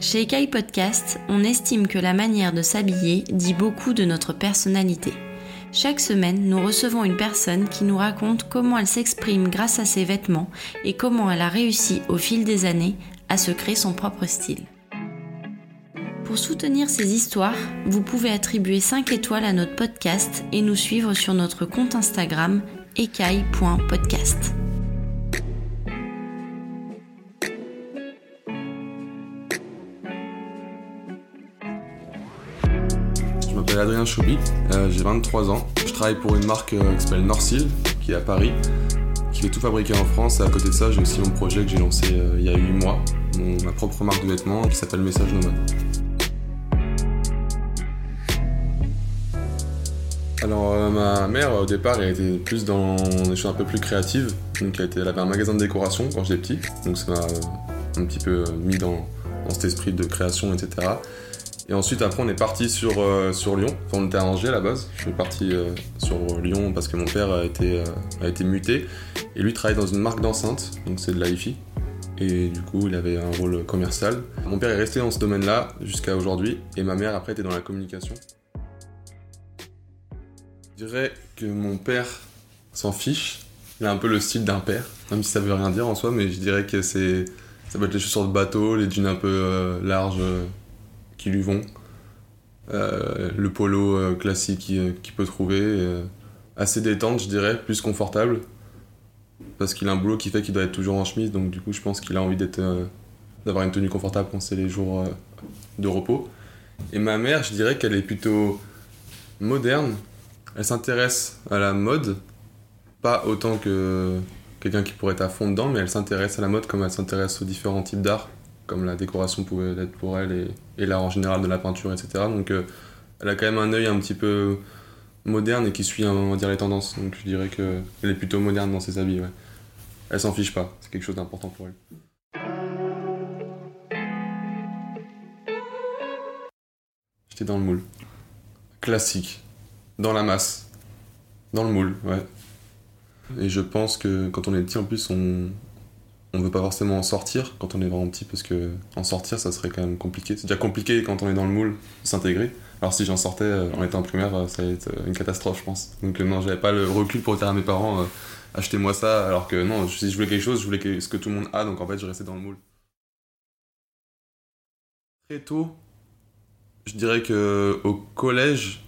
Chez Ekai Podcast, on estime que la manière de s'habiller dit beaucoup de notre personnalité. Chaque semaine, nous recevons une personne qui nous raconte comment elle s'exprime grâce à ses vêtements et comment elle a réussi au fil des années à se créer son propre style. Pour soutenir ces histoires, vous pouvez attribuer 5 étoiles à notre podcast et nous suivre sur notre compte Instagram ekai.podcast. Adrien Chauby, euh, j'ai 23 ans. Je travaille pour une marque euh, qui s'appelle Norsil, qui est à Paris, qui fait tout fabriquer en France. Et à côté de ça, j'ai aussi mon projet que j'ai lancé euh, il y a 8 mois, ma propre marque de vêtements qui s'appelle Message Nomade. Alors ma mère au départ elle était plus dans des choses un peu plus créatives, donc elle, avait un magasin de décoration quand j'étais petit, donc ça m'a un petit peu mis dans cet esprit de création etc. Et ensuite, après, on est parti sur, euh, sur Lyon. Enfin, on était à Angers à la base. Je suis parti euh, sur Lyon parce que mon père a été, euh, a été muté. Et lui travaille dans une marque d'enceinte, donc c'est de la Et du coup, il avait un rôle commercial. Mon père est resté dans ce domaine-là jusqu'à aujourd'hui. Et ma mère, après, était dans la communication. Je dirais que mon père s'en fiche. Il a un peu le style d'un père, même si ça veut rien dire en soi, mais je dirais que c'est. Ça peut être les chaussures de bateau, les jeans un peu larges. Euh, qui lui vont. Euh, le polo euh, classique qu'il qu'il peut trouver. euh, assez détente, je dirais, plus confortable. Parce qu'il a un boulot qui fait qu'il doit être toujours en chemise, donc du coup, je pense qu'il a envie euh, d'avoir une tenue confortable quand c'est les jours euh, de repos. Et ma mère, je dirais qu'elle est plutôt moderne. Elle s'intéresse à la mode, pas autant que quelqu'un qui pourrait être à fond dedans, mais elle s'intéresse à la mode comme elle s'intéresse aux différents types d'art comme la décoration pouvait l'être pour elle et, l'art en général de la peinture, etc. Donc euh, elle a quand même un œil un petit peu moderne et qui suit on va dire, les tendances. Donc je dirais qu'elle est plutôt moderne dans ses habits. Elle s'en fiche pas, c'est quelque chose d'important pour elle. J'étais dans le moule. Classique. Dans la masse. Dans le moule, ouais. Et je pense que quand on est petit en plus, on, on veut pas forcément en sortir quand on est vraiment petit parce que en sortir ça serait quand même compliqué. C'est déjà compliqué quand on est dans le moule s'intégrer. Alors si j'en sortais euh, en étant en primaire, euh, ça allait être euh, une catastrophe je pense. Donc non, j'avais pas le recul pour dire à mes parents achetez-moi ça alors que non, si je voulais quelque chose, je voulais ce que tout le monde a donc en fait je restais dans le moule. Très tôt, je dirais que au collège,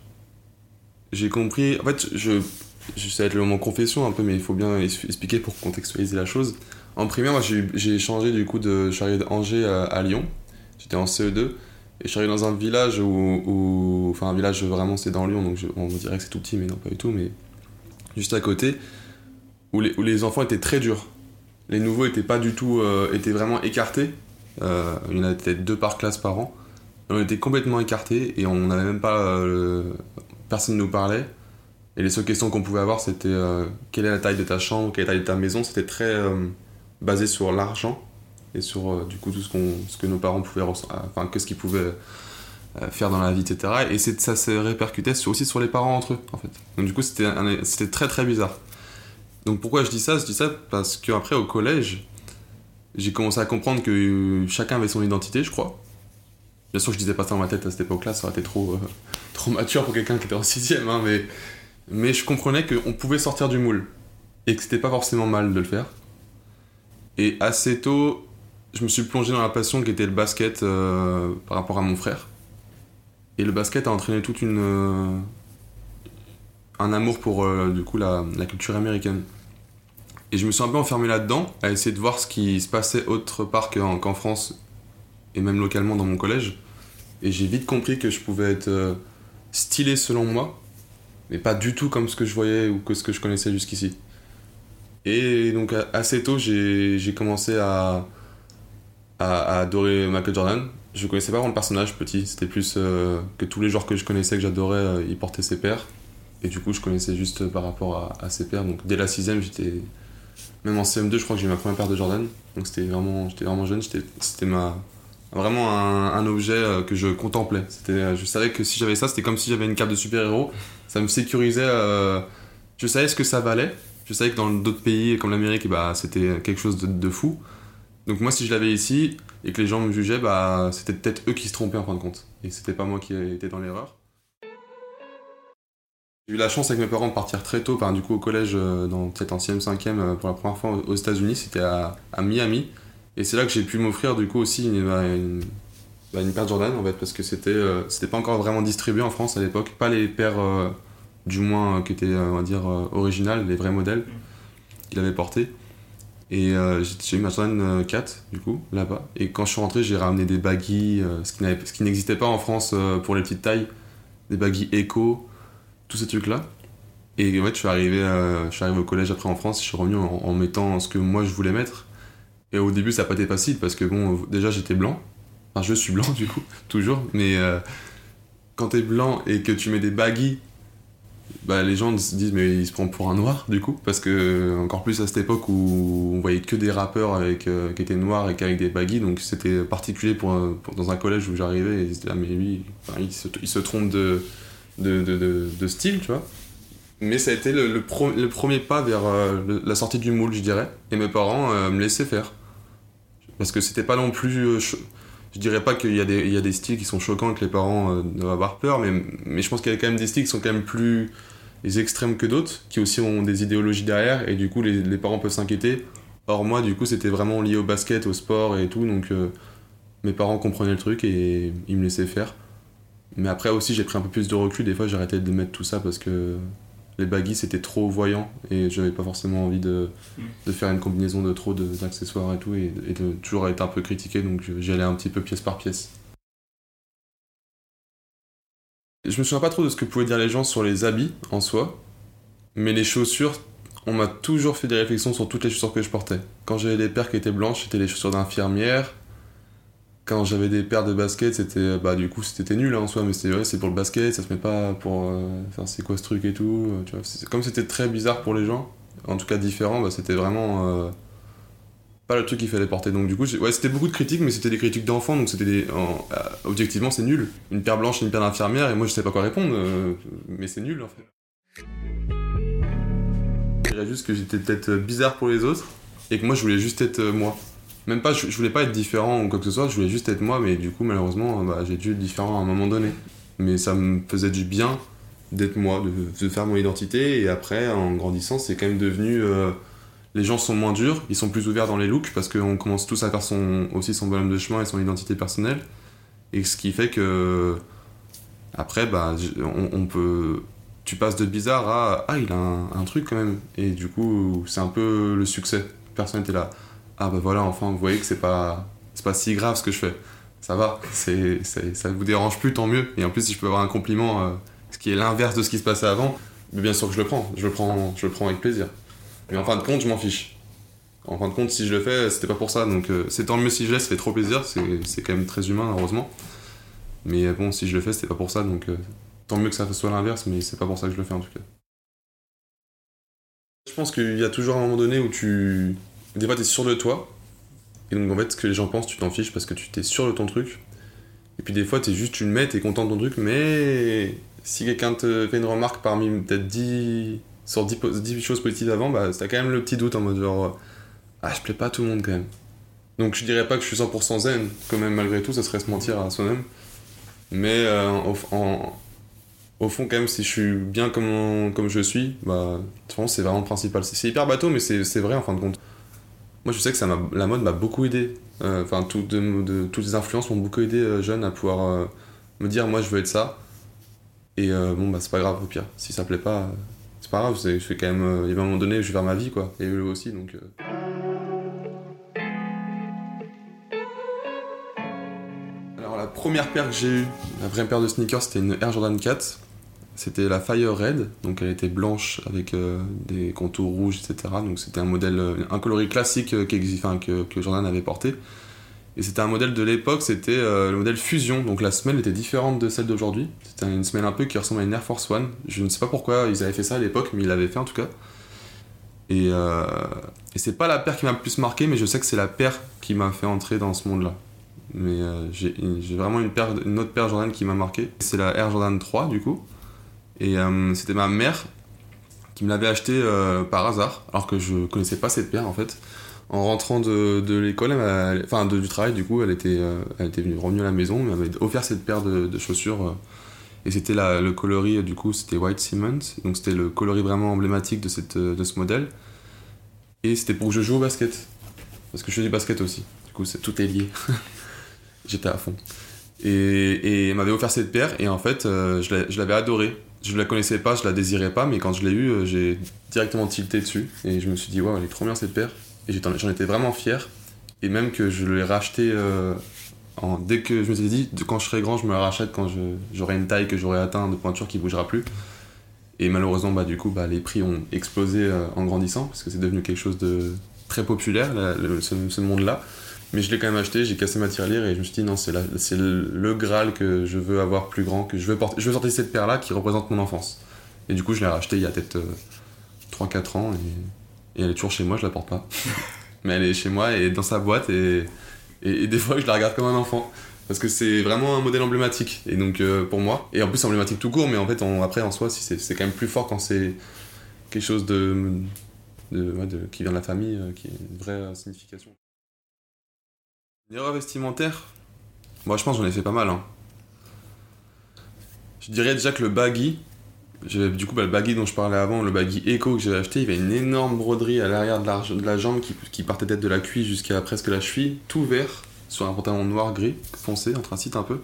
j'ai compris. En fait, je, je ça va être le moment confession un peu, mais il faut bien expliquer pour contextualiser la chose. En primaire, moi, j'ai changé du coup de. Je suis arrivé d'Angers à, Lyon. J'étais en CE2. Et je suis arrivé dans un village où. enfin, un village vraiment, c'est dans Lyon, donc je- on dirait que c'est tout petit, mais non, pas du tout, mais juste à côté, où les, enfants étaient très durs. Les nouveaux étaient pas du tout. euh, étaient vraiment écartés. Euh, il y en avait peut-être deux par classe par an. On était complètement écartés et on n'avait même pas. euh, Personne ne nous parlait. Et les seules questions qu'on pouvait avoir, c'était quelle est la taille de ta chambre, quelle est la taille de ta maison. C'était très basé sur l'argent et sur euh, du coup tout ce, qu'on, ce que nos parents pouvaient euh, enfin que ce qu'ils pouvaient euh, faire dans la vie, etc. Et c'est, ça se répercutait aussi sur les parents entre eux, en fait. Donc du coup, c'était, c'était très très bizarre. Donc pourquoi je dis ça? Je dis ça parce qu'après au collège, j'ai commencé à comprendre que chacun avait son identité, je crois. Bien sûr, je disais pas ça dans ma tête à cette époque-là, ça aurait été trop, trop mature pour quelqu'un qui était en sixième, hein, mais, mais je comprenais qu'on pouvait sortir du moule et que c'était pas forcément mal de le faire. Et assez tôt, je me suis plongé dans la passion qui était le basket euh, par rapport à mon frère. Et le basket a entraîné toute une. euh, un amour pour euh, du coup la, la culture américaine. Et je me suis un peu enfermé là-dedans, à essayer de voir ce qui se passait autre part qu'en France et même localement dans mon collège. Et j'ai vite compris que je pouvais être stylé selon moi, mais pas du tout comme ce que je voyais ou que ce que je connaissais jusqu'ici. Et donc assez tôt, j'ai commencé à, à, adorer Michael Jordan. Je connaissais pas vraiment le personnage petit, c'était plus euh, que tous les joueurs que je connaissais, que j'adorais, euh, ils portaient ses paires. Et du coup, je connaissais juste par rapport à, à ses paires. Donc dès la sixième, j'étais... Même en CM2, je crois que j'ai eu ma première paire de Jordan. Donc c'était vraiment, j'étais vraiment jeune, c'était ma... Vraiment un, objet euh, que je contemplais. C'était, je savais que si j'avais ça, c'était comme si j'avais une cape de super-héros. Ça me sécurisait. Je savais ce que ça valait. Je savais que dans d'autres pays comme l'Amérique, bah, c'était quelque chose de, de fou. Donc moi, si je l'avais ici et que les gens me jugeaient, bah, c'était peut-être eux qui se trompaient en fin de compte. Et c'était pas moi qui étais dans l'erreur. J'ai eu la chance avec mes parents de partir très tôt, du coup au collège, euh, dans peut-être en 6 5 pour la première fois aux États-Unis, c'était à, Miami. Et c'est là que j'ai pu m'offrir du coup aussi une, bah, paire Jordan en fait, parce que c'était euh, c'était pas encore vraiment distribué en France à l'époque, pas les paires euh, du moins qui étaient on va dire originales, les vrais modèles qu'il avait portés. Et j'ai eu ma Jordan 4 du coup là-bas. Et quand je suis rentré, j'ai ramené des baggy, ce qui n'existait pas en France pour les petites tailles, des baggy Echo tous ces trucs-là. Et en fait, je suis, arrivé, je suis arrivé au collège après en France, je suis revenu en, mettant ce que moi je voulais mettre. Et au début, ça n'a pas été facile parce que, bon, déjà j'étais blanc. Enfin, je suis blanc du coup, toujours. Mais euh, quand t'es blanc et que tu mets des baggy, bah, les gens se disent, mais il se prend pour un noir du coup. Parce que, encore plus à cette époque où on voyait que des rappeurs avec, euh, qui étaient noirs et avec des baggy, donc c'était particulier pour, dans un collège où j'arrivais. Et ils ah, mais lui, il, se, il trompe de de, de, style, tu vois. Mais ça a été le, le, le premier pas vers euh, la sortie du moule, je dirais. Et mes parents euh, me laissaient faire. Parce que c'était pas non plus. Euh, je dirais pas qu'il y, a des, styles qui sont choquants et que les parents doivent avoir peur, mais, je pense qu'il y a quand même des styles qui sont quand même plus extrêmes que d'autres, qui aussi ont des idéologies derrière, et du coup les, parents peuvent s'inquiéter. Or moi, du coup, c'était vraiment lié au basket, au sport et tout, donc mes parents comprenaient le truc et ils me laissaient faire. Mais après aussi, j'ai pris un peu plus de recul. Des fois, arrêté de mettre tout ça parce que les baggy c'était trop voyant et j'avais pas forcément envie de, mm. de, faire une combinaison de trop d'accessoires et tout et, de toujours être un peu critiqué. Donc j'y allais un petit peu pièce par pièce. Je me souviens pas trop de ce que pouvaient dire les gens sur les habits en soi, mais les chaussures, on m'a toujours fait des réflexions sur toutes les chaussures que je portais. Quand j'avais des paires qui étaient blanches, c'était les chaussures d'infirmière quand j'avais des paires de basket, c'était bah du coup c'était nul hein, en soi, mais c'était ouais, c'est pour le basket, ça se met pas pour euh, enfin c'est quoi ce truc et tout, euh, tu vois. Comme c'était très bizarre pour les gens, en tout cas différent, bah, c'était vraiment euh, pas le truc qu'il fallait porter. Donc du coup, ouais, c'était beaucoup de critiques, mais c'était des critiques d'enfants, donc c'était des objectivement c'est nul. Une paire blanche, une paire d'infirmière, et moi je sais pas quoi répondre, mais c'est nul en fait. Je dirais juste que j'étais peut-être bizarre pour les autres et que moi je voulais juste être moi. Même pas, je, voulais pas être différent ou quoi que ce soit, je voulais juste être moi, mais du coup, malheureusement, bah, j'ai dû être différent à un moment donné. Mais ça me faisait du bien d'être moi, de, faire mon identité, et après, en grandissant, c'est quand même devenu. Euh, les gens sont moins durs, ils sont plus ouverts dans les looks, parce qu'on commence tous à faire son, aussi son bonhomme de chemin et son identité personnelle. Et ce qui fait que. Après, bah, on, peut. Tu passes de bizarre à. Ah, il a un, un truc quand même. Et du coup, c'est un peu le succès. Personne n'était là ah bah voilà, enfin, vous voyez que c'est pas, c'est pas si grave ce que je fais. Ça va, c'est, ça vous dérange plus, tant mieux. Et en plus, si je peux avoir un compliment, euh, ce qui est l'inverse de ce qui se passait avant, bien sûr que je le prends. Je le prends, je le prends avec plaisir. Mais en fin de compte, je m'en fiche. En fin de compte, si je le fais, c'était pas pour ça. Donc euh, c'est tant mieux si je laisse, ça fait trop plaisir. C'est, quand même très humain, heureusement. Mais bon, si je le fais, c'était pas pour ça. Donc euh, tant mieux que ça soit l'inverse, mais c'est pas pour ça que je le fais en tout cas. Je pense qu'il y a toujours un moment donné où tu, des fois, t'es sûr de toi. Et donc, en fait, ce que les gens pensent, tu t'en fiches parce que tu t'es sûr de ton truc. Et puis, des fois, t'es juste, tu le mets, t'es content de ton truc, mais si quelqu'un te fait une remarque parmi peut-être 10, sur 10, choses positives avant, bah, t'as quand même le petit doute en mode genre, ah, je plais pas à tout le monde quand même. Donc, je dirais pas que je suis 100% zen, quand même, malgré tout, ça serait se mentir à soi-même. Mais euh, au, fond, quand même, si je suis bien comme, comme je suis, bah, c'est vraiment le principal. C'est hyper bateau, mais c'est vrai en fin de compte. Moi, je sais que ça la mode m'a beaucoup aidé. Euh, enfin, toutes les influences m'ont beaucoup aidé euh, jeune à pouvoir euh, me dire, moi, je veux être ça. Et bon, bah, c'est pas grave, au pire. Si ça plaît pas, c'est pas grave. Je fais quand même. il y a un moment donné, je vais faire ma vie, quoi. Et eux aussi, donc. Alors, la première paire que j'ai eue, la vraie paire de sneakers, c'était une Air Jordan 4. C'était la Fire Red, donc elle était blanche avec euh, des contours rouges, etc. Donc c'était un modèle, euh, un coloris classique euh, que, que, Jordan avait porté. Et c'était un modèle de l'époque, c'était le modèle Fusion, donc la semelle était différente de celle d'aujourd'hui. C'était une semelle un peu qui ressemble à une Air Force One. Je ne sais pas pourquoi ils avaient fait ça à l'époque, mais ils l'avaient fait en tout cas. Et, et c'est pas la paire qui m'a le plus marqué, mais je sais que c'est la paire qui m'a fait entrer dans ce monde-là. Mais j'ai vraiment une, paire, une autre paire Jordan qui m'a marqué. C'est la Air Jordan 3 du coup. Et euh, c'était ma mère qui me l'avait acheté euh, par hasard, alors que je connaissais pas cette paire en fait. en rentrant de, de l'école, enfin du travail, du coup, elle était, elle était venue, revenue à la maison, elle m'avait offert cette paire de, chaussures. et c'était le coloris, du coup, c'était White Cement. Donc c'était le coloris vraiment emblématique de, cette, de ce modèle. Et c'était pour que je joue au basket. Parce que je fais du basket aussi. Du coup, tout est lié. J'étais à fond. Et, et elle m'avait offert cette paire, et en fait, je l'avais adorée je la connaissais pas, je la désirais pas, mais quand je l'ai eue, euh, j'ai directement tilté dessus et je me suis dit, waouh, elle est trop bien cette paire. Et j'en étais vraiment fier. Et même que je l'ai racheté euh, en, dès que je me suis dit, quand je serai grand, je me la rachète quand j'aurai une taille que j'aurai atteint de pointure qui bougera plus. Et malheureusement, bah, du coup, bah, les prix ont explosé euh, en grandissant parce que c'est devenu quelque chose de très populaire, ce monde-là. Mais je l'ai quand même acheté, j'ai cassé ma tirelire et je me suis dit non, c'est le, Graal que je veux avoir plus grand, que je veux porter. Je veux sortir cette paire-là qui représente mon enfance. Et du coup, je l'ai racheté il y a peut-être 3-4 euh, ans et, elle est toujours chez moi, je la porte pas. Mais elle est chez moi et dans sa boîte et, et, des fois, je la regarde comme un enfant. Parce que c'est vraiment un modèle emblématique. Et donc, euh, pour moi, et en plus, emblématique tout court, mais en fait, après, en soi, c'est quand même plus fort quand c'est quelque chose de, de, qui vient de la famille, euh, qui a une vraie signification. Erreur vestimentaire? Moi, je pense que j'en ai fait pas mal. Hein. Je dirais déjà que le baggy, du coup, bah, le baggy dont je parlais avant, le baggy Echo que j'ai acheté, il y avait une énorme broderie à l'arrière de la, jambe qui, qui partait peut-être de la cuisse jusqu'à presque la cheville, tout vert, sur un pantalon noir gris, foncé, anthracite un peu.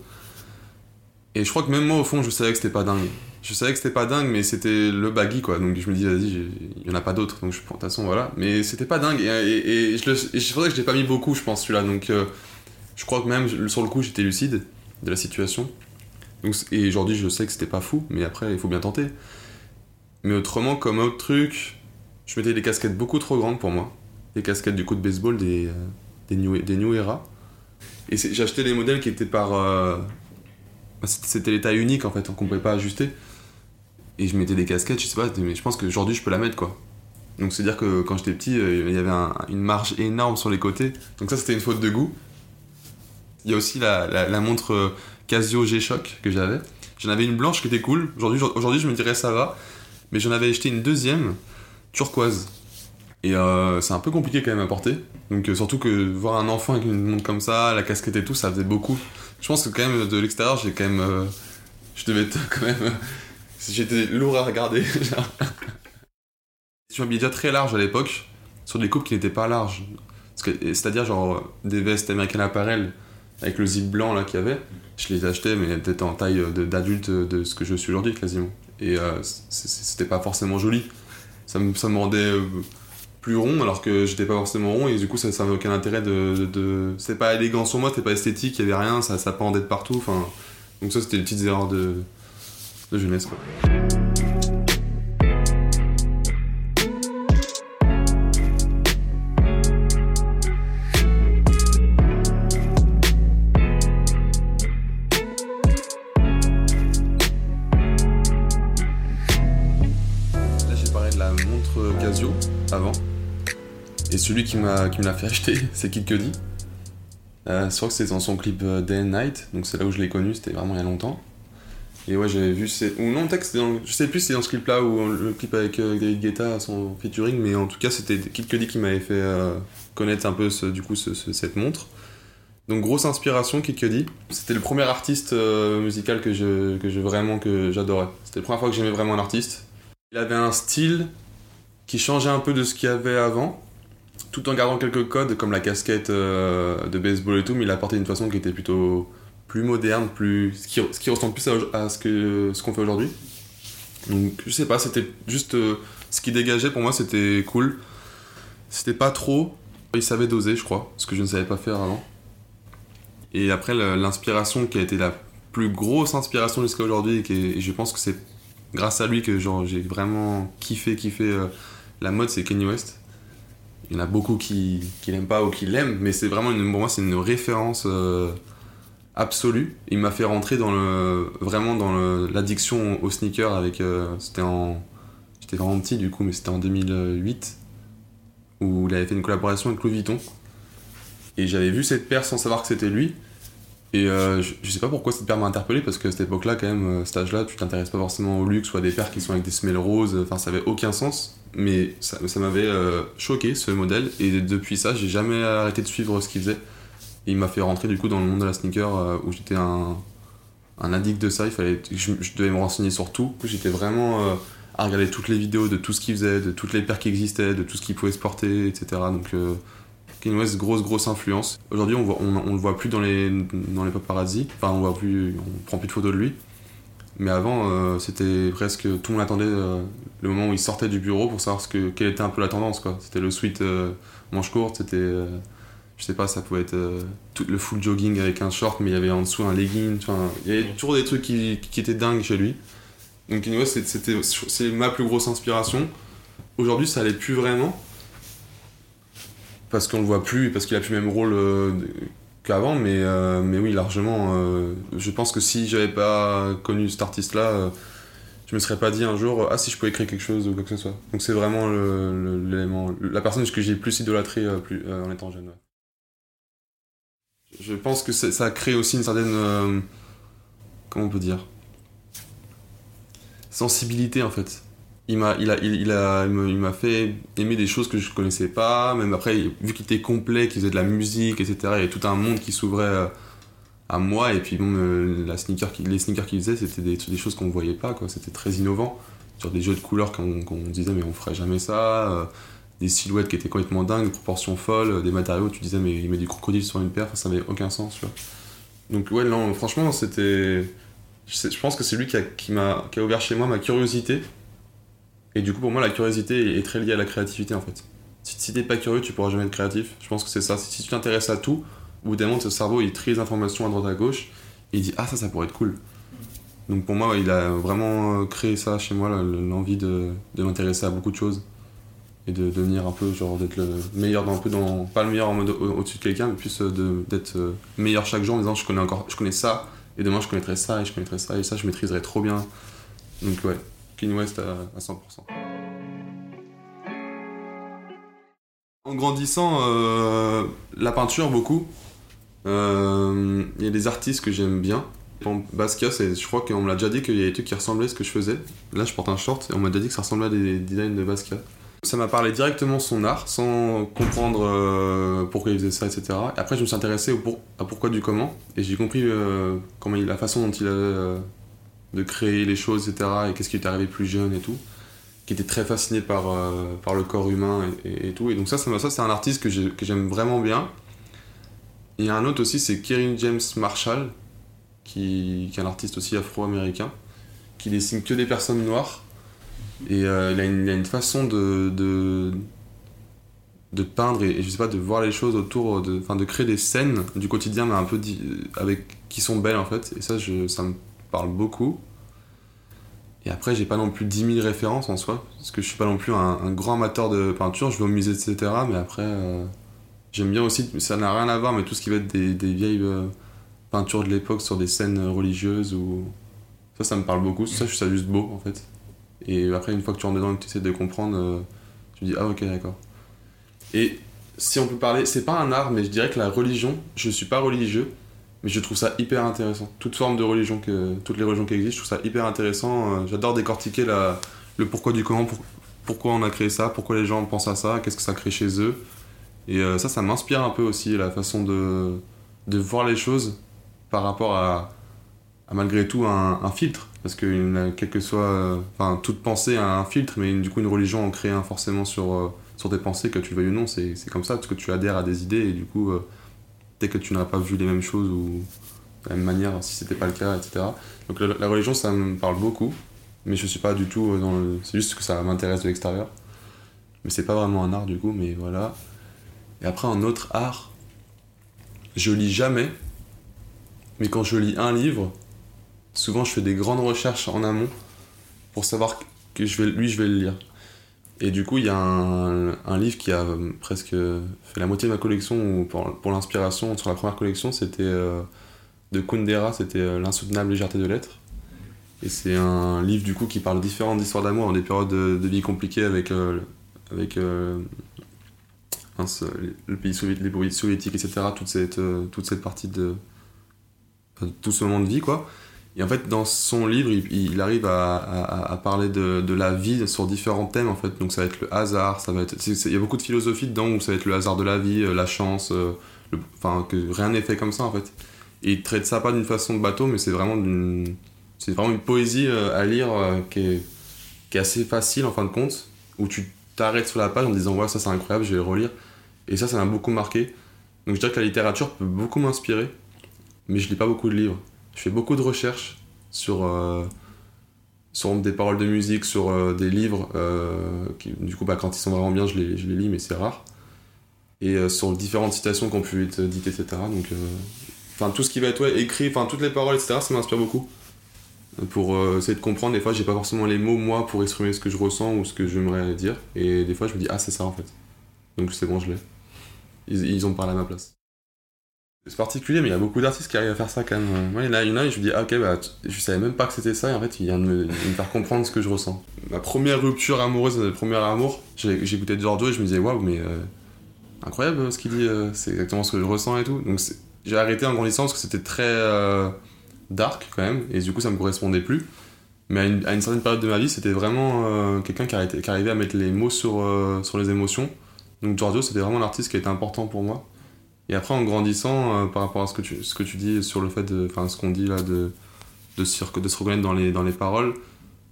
Et je crois que même moi, au fond, je savais que c'était pas dingue. Je savais que c'était pas dingue, mais c'était le baggy, quoi. Donc je me dis, vas-y, il y en a pas d'autres. Donc je prends, de toute façon, voilà. Mais c'était pas dingue. Et, je, je que je l'ai pas mis beaucoup, je pense, celui-là. Donc euh, je crois que même sur le coup, j'étais lucide de la situation. Donc, et aujourd'hui, je sais que c'était pas fou, mais après, il faut bien tenter. Mais autrement, comme autre truc, je mettais des casquettes beaucoup trop grandes pour moi. Des casquettes du coup de baseball des, euh, des, new, des New Era. Et acheté des modèles qui étaient par. Euh, bah, c'était les tailles uniques en fait, qu'on pouvait pas ajuster. Et je mettais des casquettes, je sais pas, mais je pense qu'aujourd'hui je peux la mettre quoi. Donc c'est dire que quand j'étais petit, euh, il y avait une marge énorme sur les côtés. Donc ça c'était une faute de goût. Il y a aussi la, montre euh, Casio G-Shock que j'avais. J'en avais une blanche qui était cool. Aujourd'hui, aujourd'hui je me dirais ça va. Mais j'en avais acheté une deuxième, turquoise. Et euh, c'est un peu compliqué quand même à porter. Donc surtout que voir un enfant avec une montre comme ça, la casquette et tout, ça faisait beaucoup je pense que quand même de l'extérieur, j'ai quand même. Je devais être quand même. Euh, j'étais lourd à regarder. je m'habillais déjà très large à l'époque, sur des coupes qui n'étaient pas larges. C'est-à-dire, genre, des vestes américaines apparel avec le zip blanc là qu'il y avait, je les achetais, mais peut-être en taille d'adulte de ce que je suis aujourd'hui quasiment. Et euh, c'était pas forcément joli. Ça me, ça me rendait plus rond alors que j'étais pas forcément rond et du coup ça n'avait aucun intérêt de, de, c'est pas élégant sur moi c'était pas esthétique il y avait rien ça ça pendait de partout enfin donc ça c'était une petite erreur de, de jeunesse quoi. Là j'ai parlé de la montre Casio avant et celui qui, m'a, qui me l'a fait acheter, c'est Kid Cudi. Euh, je crois que c'est dans son clip euh, Day and Night, donc c'est là où je l'ai connu, c'était vraiment il y a longtemps. Et ouais, j'avais vu. C'est... Ou non, texte, dans... je sais plus si c'est dans ce clip-là ou le clip avec euh, David Guetta, son featuring, mais en tout cas, c'était Kid Cudi qui m'avait fait connaître un peu du coup cette montre. Donc grosse inspiration Kid Cudi. C'était le premier artiste musical que je, que vraiment que j'adorais. C'était la première fois que j'aimais vraiment un artiste. Il avait un style qui changeait un peu de ce qu'il y avait avant tout en gardant quelques codes comme la casquette euh, de baseball et tout, mais il a apporté d'une façon qui était plutôt plus moderne, plus ce qui, ce qui ressemble plus à, ce que ce qu'on fait aujourd'hui. Donc je sais pas, c'était juste euh, ce qui dégageait pour moi, c'était cool. C'était pas trop, il savait doser, je crois, ce que je ne savais pas faire avant. Et après l'inspiration qui a été la plus grosse inspiration jusqu'à aujourd'hui et, je pense que c'est grâce à lui que j'ai vraiment kiffé kiffé euh, la mode, c'est Kanye West il y en a beaucoup qui, qui l'aiment pas ou qui l'aiment, mais c'est vraiment pour moi c'est une référence euh, absolue. Il m'a fait rentrer dans le vraiment dans l'addiction au sneaker avec euh, c'était en j'étais vraiment petit du coup, mais c'était en 2008 où il avait fait une collaboration avec Louis Vuitton et j'avais vu cette paire sans savoir que c'était lui. Et euh, je, sais pas pourquoi cette paire m'a interpellé parce que à cette époque-là, quand même, cet âge-là, tu t'intéresses pas forcément au luxe ou à des paires qui sont avec des semelles roses, enfin ça avait aucun sens mais ça, m'avait euh, choqué ce modèle. Et depuis ça, j'ai jamais arrêté de suivre ce qu'il faisait. Il m'a fait rentrer du coup dans le monde de la sneaker euh, où j'étais un, un addict de ça. Il fallait, je, devais me renseigner sur tout. J'étais vraiment euh, à regarder toutes les vidéos de tout ce qu'il faisait, de toutes les paires qui existaient, de tout ce qu'il pouvait se porter, etc. Donc euh, grosse grosse influence. Aujourd'hui, on, on, on le voit plus dans les dans les paparazzi. Enfin, on voit plus, on prend plus de photos de lui. Mais avant, euh, c'était presque tout le monde attendait le moment où il sortait du bureau pour savoir ce que, quelle était un peu la tendance. C'était le sweat euh, manche courte, c'était, je sais pas, ça pouvait être euh, tout, le full jogging avec un short, mais il y avait en dessous un legging. Il y avait toujours des trucs qui, qui étaient dingues chez lui. Donc c'est- c'était, c'est ma plus grosse inspiration. Aujourd'hui, ça allait plus vraiment. Parce qu'on le voit plus, et parce qu'il a plus le même rôle euh, qu'avant, mais, euh, mais oui, largement. euh, je pense que si j'avais pas connu cet artiste-là, euh, je me serais pas dit un jour, ah si je pouvais créer quelque chose ou quoi que ce soit. Donc c'est vraiment l'élément, la personne que j'ai le plus idolâtré euh, plus, euh, en étant jeune. Je pense que ça a créé aussi une certaine. euh, comment on peut dire? Sensibilité en fait. Il m'a fait aimer des choses que je connaissais pas, même après, vu qu'il était complet, qu'il faisait de la musique, etc., il y avait tout un monde qui s'ouvrait euh, à moi, et puis bon, euh, les sneakers qu'il faisait, c'était des, choses qu'on voyait pas, c'était très innovant. Sur des jeux de couleurs qu'on disait, mais on ferait jamais ça, des silhouettes qui étaient complètement dingues, des proportions folles, des matériaux, tu disais, mais il met du crocodile sur une paire, ça avait aucun sens. Donc, ouais, non, franchement, c'était. Je, pense que c'est lui qui a, qui, a ouvert chez moi ma curiosité. Et du coup, pour moi, la curiosité est, très liée à la créativité, en fait. Si, t'es pas curieux, tu pourras jamais être créatif. Je pense que c'est ça. Si, tu t'intéresses à tout, au bout d'un moment, ton cerveau, il trie les informations à droite à gauche, et il dit, ah, ça, ça pourrait être cool. Donc pour moi, il a vraiment euh, créé ça chez moi, l'envie de, de m'intéresser à beaucoup de choses. Et de devenir un peu, genre, d'être le meilleur dans un peu dans. Pas le meilleur en mode au- au-dessus de quelqu'un, mais plus euh, d'être euh, meilleur chaque jour en disant, je connais encore, je connais ça, et demain, je connaîtrai ça, et je connaîtrai ça, et ça, je maîtriserai trop bien. Donc ouais, Kanye West à, à 100%. En grandissant, euh, la peinture beaucoup. Il y a des artistes que j'aime bien. Bon, Basquiat, je crois qu'on me l'a déjà dit qu'il y a des trucs qui ressemblaient à ce que je faisais. Là, je porte un short et on m'a déjà dit que ça ressemblait à des designs de Basquiat. Ça m'a parlé directement son art, sans comprendre euh, pourquoi il faisait ça, etc. Et après, je me suis intéressé au à pourquoi du comment, et j'ai compris euh, comment la façon dont il avait euh, de créer les choses, etc. Et qu'est-ce qui est arrivé plus jeune et tout, qui était très fasciné par, par le corps humain et, tout. Et donc ça, ça, ça c'est un artiste que j'ai- que j'aime vraiment bien. Il y a un autre aussi, c'est Kerry James Marshall, qui, qui est un artiste aussi afro-américain, qui dessine que des personnes noires. Et euh, il, a une, a une façon de, de, de peindre et, je sais pas, de voir les choses autour, de, enfin, de créer des scènes du quotidien, mais un peu di- avec, qui sont belles en fait. Et ça, ça me parle beaucoup. Et après, j'ai pas non plus 10 000 références en soi, parce que je suis pas non plus un, grand amateur de peinture, je vais au musée, etc. Mais après, euh, j'aime bien aussi, ça n'a rien à voir, mais tout ce qui va être des, vieilles euh, peintures de l'époque sur des scènes religieuses ou. Ça, ça me parle beaucoup. Ça, je trouve ça juste beau en fait. Et après, une fois que tu rentres dedans et que tu essaies de comprendre, euh, tu dis Ah, ok, d'accord. Et si on peut parler, c'est pas un art, mais je dirais que la religion, je suis pas religieux, mais je trouve ça hyper intéressant. Toute forme de religion, que, toutes les religions qui existent, je trouve ça hyper intéressant. Euh, J'adore décortiquer la, le pourquoi du comment, pour- pourquoi on a créé ça, pourquoi les gens pensent à ça, qu'est-ce que ça crée chez eux. Et euh, ça, ça m'inspire un peu aussi, la façon de, de voir les choses par rapport à, malgré tout un, filtre. Parce que une, quel que soit. euh, Enfin, toute pensée a un filtre, mais du coup, une religion en crée un forcément sur, euh, sur tes pensées, que tu le veuilles ou non. C'est comme ça, parce que tu adhères à des idées, et du coup, euh, dès que tu n'as pas vu les mêmes choses ou de la même manière, si c'était pas le cas, etc. Donc la, la religion, ça me parle beaucoup, mais je suis pas du tout euh, dans le. C'est juste que ça m'intéresse de l'extérieur. Mais c'est pas vraiment un art, du coup, mais voilà. Et après, un autre art, je lis jamais, mais quand je lis un livre, souvent je fais des grandes recherches en amont pour savoir que je vais, lui je vais le lire. Et du coup, il y a un, livre qui a euh, presque fait la moitié de ma collection, ou pour, pour l'inspiration sur la première collection, c'était euh, de Kundera, c'était euh, L'insoutenable légèreté de l'être. Et c'est un livre du coup qui parle différentes histoires d'amour dans des périodes de, vie compliquées avec, avec le pays soviétique, les soviétiques, etc. Toute cette, toute cette partie de. tout ce moment de vie, quoi. Et en fait, dans son livre, il, arrive à, parler de, la vie sur différents thèmes, en fait. Donc ça va être le hasard, ça va être... Il y a beaucoup de philosophie dedans où ça va être le hasard de la vie, la chance, le, enfin, que rien n'est fait comme ça, en fait. Et il traite ça pas d'une façon de bateau, mais c'est vraiment. C'est vraiment une poésie à lire qui, est, assez facile, en fin de compte, où tu t'arrêtes sur la page en disant, ouais, ça c'est incroyable, je vais relire. Et ça, ça m'a beaucoup marqué. Donc je dirais que la littérature peut beaucoup m'inspirer, mais je lis pas beaucoup de livres. Je fais beaucoup de recherches sur, euh, sur des paroles de musique, sur euh, des livres. Euh, du coup, bah, quand ils sont vraiment bien, je les, lis, mais c'est rare. Et sur différentes citations qui ont pu être dites, etc. Donc, enfin, tout ce qui va être écrit, enfin, toutes les paroles, etc., ça m'inspire beaucoup. Pour essayer de comprendre, des fois, j'ai pas forcément les mots, moi, pour exprimer ce que je ressens ou ce que j'aimerais dire. Et des fois, je me dis, ah, c'est ça, en fait. Donc, c'est bon, je l'ai ils ont parlé à ma place. C'est particulier, mais il y a beaucoup d'artistes qui arrivent à faire ça quand même. Moi, il y en a, et je me dis, ah, ok, bah, je savais même pas que c'était ça, et en fait, il vient de me, faire comprendre ce que je ressens. Ma première rupture amoureuse, mon premier amour, j'écoutais Giorgio et je me disais, waouh, mais euh, incroyable ce qu'il dit, euh, c'est exactement ce que je ressens et tout. Donc, j'ai arrêté en grandissant parce que c'était très euh, dark quand même, et du coup, ça me correspondait plus. Mais à une, une certaine période de ma vie, c'était vraiment quelqu'un qui, qui, arrivait à mettre les mots sur, sur les émotions donc Giorgio, c'était vraiment l'artiste qui était important pour moi. Et après, en grandissant, euh, par rapport à ce que, tu, dis sur le fait de. Enfin, ce qu'on dit là, de, de, de, de se reconnaître dans les, paroles,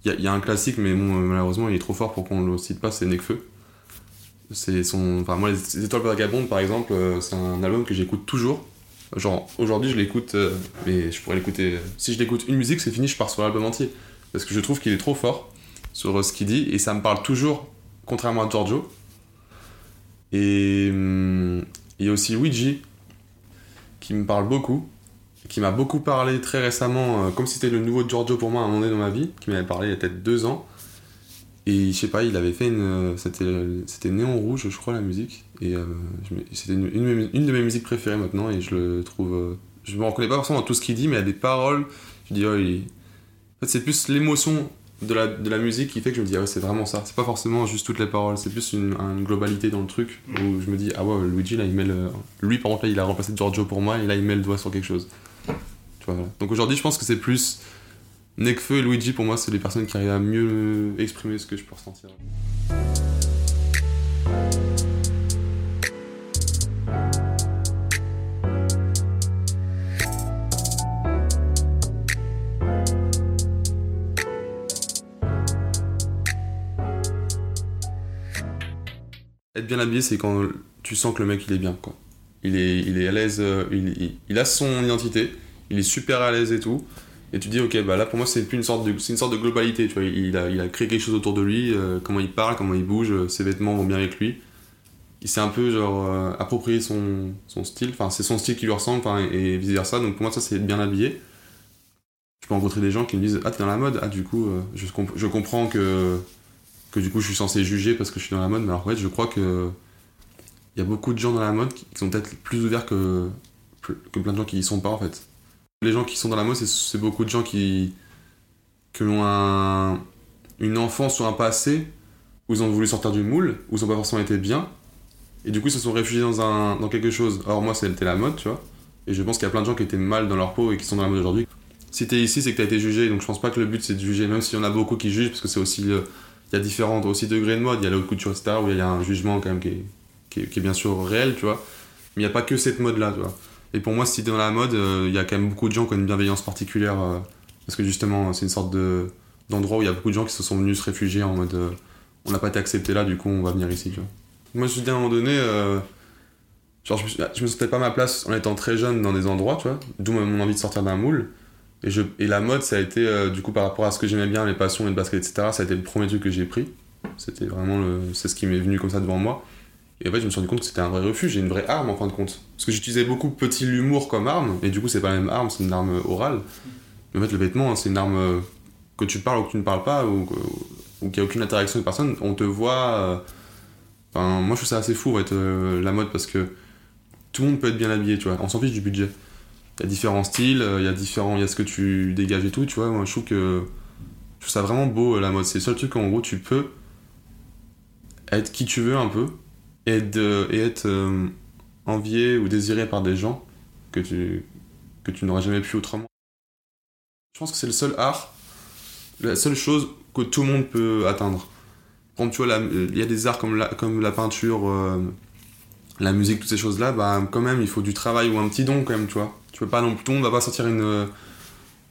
il y, a un classique, mais bon, malheureusement, il est trop fort pour qu'on le cite pas, c'est Nekfeu. C'est son. Enfin, moi, Les Étoiles Vagabondes, par exemple, euh, c'est un album que j'écoute toujours. Genre, aujourd'hui, je l'écoute, euh, mais je pourrais l'écouter. Si je l'écoute une musique, c'est fini, je pars sur l'album entier. Parce que je trouve qu'il est trop fort sur ce qu'il dit, et ça me parle toujours, contrairement à Giorgio et hum, il y a aussi Luigi, qui me parle beaucoup, qui m'a beaucoup parlé très récemment, euh, comme si c'était le nouveau Giorgio pour moi à un moment donné dans ma vie, qui m'avait parlé il y a peut-être deux ans. Et je sais pas, il avait fait une. Euh, c'était, Néon Rouge, je crois, la musique. Et euh, c'était une, une, une, de mes musiques préférées maintenant, et je le trouve. Euh, je me reconnais pas forcément dans tout ce qu'il dit, mais il y a des paroles. Je dis, oh, il... En fait, c'est plus l'émotion de la, de la musique qui fait que je me dis ah ouais c'est vraiment ça. C'est pas forcément juste toutes les paroles c'est plus une, globalité dans le truc où je me dis ah ouais Luigi là il met le... lui par exemple là il a remplacé Giorgio pour moi et là il met le doigt sur quelque chose. Tu vois, donc aujourd'hui je pense que c'est plus Nekfeu et Luigi pour moi c'est les personnes qui arrivent à mieux exprimer ce que je peux ressentir être bien habillé, c'est quand tu sens que le mec il est bien, quoi. Il est, il est à l'aise, euh, il, il, a son identité, il est super à l'aise et tout. Et tu dis, ok, bah là pour moi c'est plus une sorte de, c'est une sorte de globalité, tu vois. Il a, il a créé quelque chose autour de lui, euh, comment il parle, comment il bouge, euh, ses vêtements vont bien avec lui. Il s'est un peu genre approprié son, son style, enfin c'est son style qui lui ressemble, et vice versa. Donc pour moi ça c'est être bien habillé. Je peux rencontrer des gens qui me disent, ah t'es dans la mode, ah du coup je, je comprends que que du coup je suis censé juger parce que je suis dans la mode, mais en fait je crois que il y a beaucoup de gens dans la mode qui sont peut-être plus ouverts que, que plein de gens qui y sont pas en fait. Les gens qui sont dans la mode, c'est beaucoup de gens qui, qui ont un, une enfance ou un passé où ils ont voulu sortir du moule, où ils ont pas forcément été bien, et du coup ils se sont réfugiés dans, un, dans quelque chose. Alors moi c'était la mode, tu vois, et je pense qu'il y a plein de gens qui étaient mal dans leur peau et qui sont dans la mode aujourd'hui. Si t'es ici, c'est que t'as été jugé, donc je pense pas que le but c'est de juger, même s'il y en a beaucoup qui jugent, parce que c'est aussi. Euh, il y a différents aussi degrés de mode. Il y a la haute couture, etc., où il y a un jugement quand même qui est, bien sûr réel, tu vois. Mais il n'y a pas que cette mode-là, tu vois. Et pour moi, si t'es dans la mode, euh, il y a quand même beaucoup de gens qui ont une bienveillance particulière. Euh, parce que justement, c'est une sorte de, d'endroit où il y a beaucoup de gens qui se sont venus se réfugier en mode euh, on n'a pas été accepté là, du coup, on va venir ici, tu vois. Moi, je me suis dit à un moment donné, genre, je me, me sentais pas ma place en étant très jeune dans des endroits, tu vois. D'où mon envie de sortir d'un moule. Et, je, et la mode, ça a été, euh, du coup, par rapport à ce que j'aimais bien, les passions et le basket, etc., ça a été le premier truc que j'ai pris. C'était vraiment c'est ce qui m'est venu comme ça devant moi. Et en fait, je me suis rendu compte que c'était un vrai refuge et une vraie arme en fin de compte. Parce que j'utilisais beaucoup petit l'humour comme arme, et du coup, c'est pas la même arme, c'est une arme orale. Mais en fait, le vêtement, c'est une arme que tu parles ou que tu ne parles pas, ou, ou qu'il n'y a aucune interaction avec personne. On te voit. Euh... Enfin, moi, je trouve ça assez fou, en fait, euh, la mode, parce que tout le monde peut être bien habillé, tu vois. On s'en fiche du budget il y a différents styles, il y a différents, y a ce que tu dégages et tout, tu vois. Moi, je trouve que je trouve ça vraiment beau la mode. C'est le seul truc en gros tu peux être qui tu veux un peu et, et être euh, envié ou désiré par des gens que tu que tu n'aurais jamais pu autrement. Je pense que c'est le seul art, la seule chose que tout le monde peut atteindre. Quand tu vois, il y a des arts comme la, comme la peinture, euh, la musique, toutes ces choses-là, bah quand même, il faut du travail ou un petit don quand même, tu vois. Tu peux pas non plus, tout le monde va pas sortir une,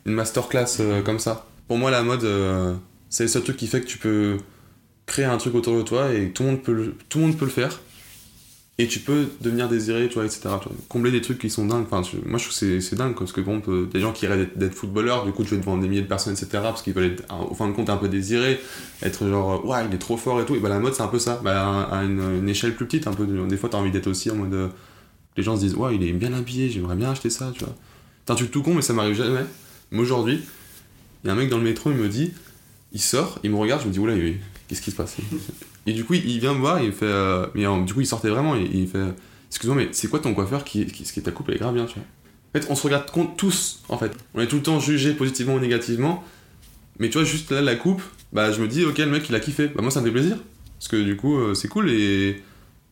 une masterclass euh, comme ça. Pour moi, la mode, euh, c'est le seul truc qui fait que tu peux créer un truc autour de toi et tout le monde peut le, tout le, monde peut le faire. Et tu peux devenir désiré, tu etc. Combler des trucs qui sont dingues. Enfin, moi, je trouve que c'est dingue, parce que bon, des gens qui rêvent d'être footballeur, du coup, tu vas devant des milliers de personnes, etc. Parce qu'ils veulent être, au fin de compte, un peu désirés, être genre, ouais, il est trop fort et tout. Et bah, la mode, c'est un peu ça. Bah, à une, échelle plus petite, un peu. Des fois, t'as envie d'être aussi en mode. Les gens se disent, ouais, il est bien habillé, j'aimerais bien acheter ça, tu vois. C'est un truc tout con, mais ça m'arrive jamais. Mais aujourd'hui, il y a un mec dans le métro, il me dit, il sort, il me regarde, je me dis, oula, qu'est-ce qui se passe? Et du coup, il vient me voir, il fait. Euh, mais du coup, il sortait vraiment, et il fait Excuse-moi, mais c'est quoi ton coiffeur qui, qui, qui ta coupe, elle est grave bien, tu vois? En fait, on se regarde tous, en fait. On est tout le temps jugé positivement ou négativement, mais tu vois, juste là, la coupe, bah, je me dis, ok, le mec, il a kiffé. Bah, moi, ça me fait plaisir, parce que du coup, euh, c'est cool, et.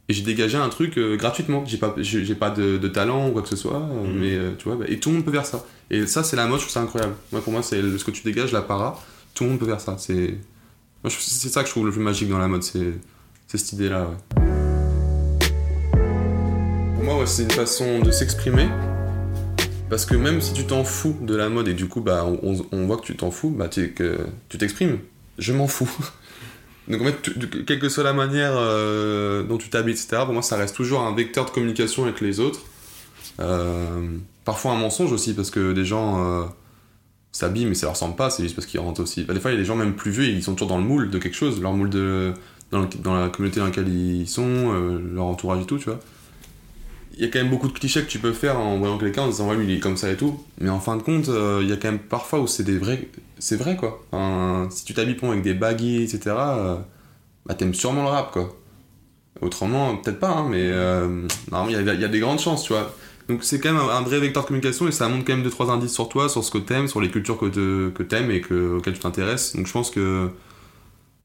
Et j'ai dégagé un truc euh, gratuitement. J'ai pas, j'ai, pas de, talent ou quoi que ce soit, mhm. mais tu vois, bah, et tout le monde peut faire ça. Et ça, c'est la mode, je trouve ça incroyable. Moi, pour moi, c'est ce que tu dégages, la para, tout le monde peut faire ça. C'est, c'est ça que je trouve le plus magique dans la mode, c'est, cette idée-là. Pour moi, c'est une façon de s'exprimer. Parce que même si tu t'en fous de la mode et du coup, bah, on, voit que tu t'en fous, bah, que tu t'exprimes. Je m'en fous. Donc en fait, quelle que soit la manière euh, dont tu t'habilles, etc., pour moi, ça reste toujours un vecteur de communication avec les autres. Euh, parfois un mensonge aussi, parce que des gens euh, s'habillent, mais ça leur ressemble pas, c'est juste parce qu'ils rentrent aussi. des fois, il y a des gens même plus vieux, ils sont toujours dans le moule de quelque chose, leur moule de. dans, la communauté dans laquelle ils sont, euh, leur entourage et tout, tu vois. Il y a quand même beaucoup de clichés que tu peux faire en voyant quelqu'un en disant, ouais, lui, il est comme ça et tout. Mais en fin de compte, euh, il y a quand même parfois où c'est des vrais. C'est vrai, quoi. si tu t'habilles avec des baggy, etc., bah, t'aimes sûrement le rap, quoi. Autrement, peut-être pas, hein, mais normalement, il y, a des grandes chances, tu vois. Donc c'est quand même un, vrai vecteur de communication et ça montre quand même 2-3 indices sur toi, sur ce que t'aimes, sur les cultures que, que t'aimes et que, auxquelles tu t'intéresses. Donc je pense que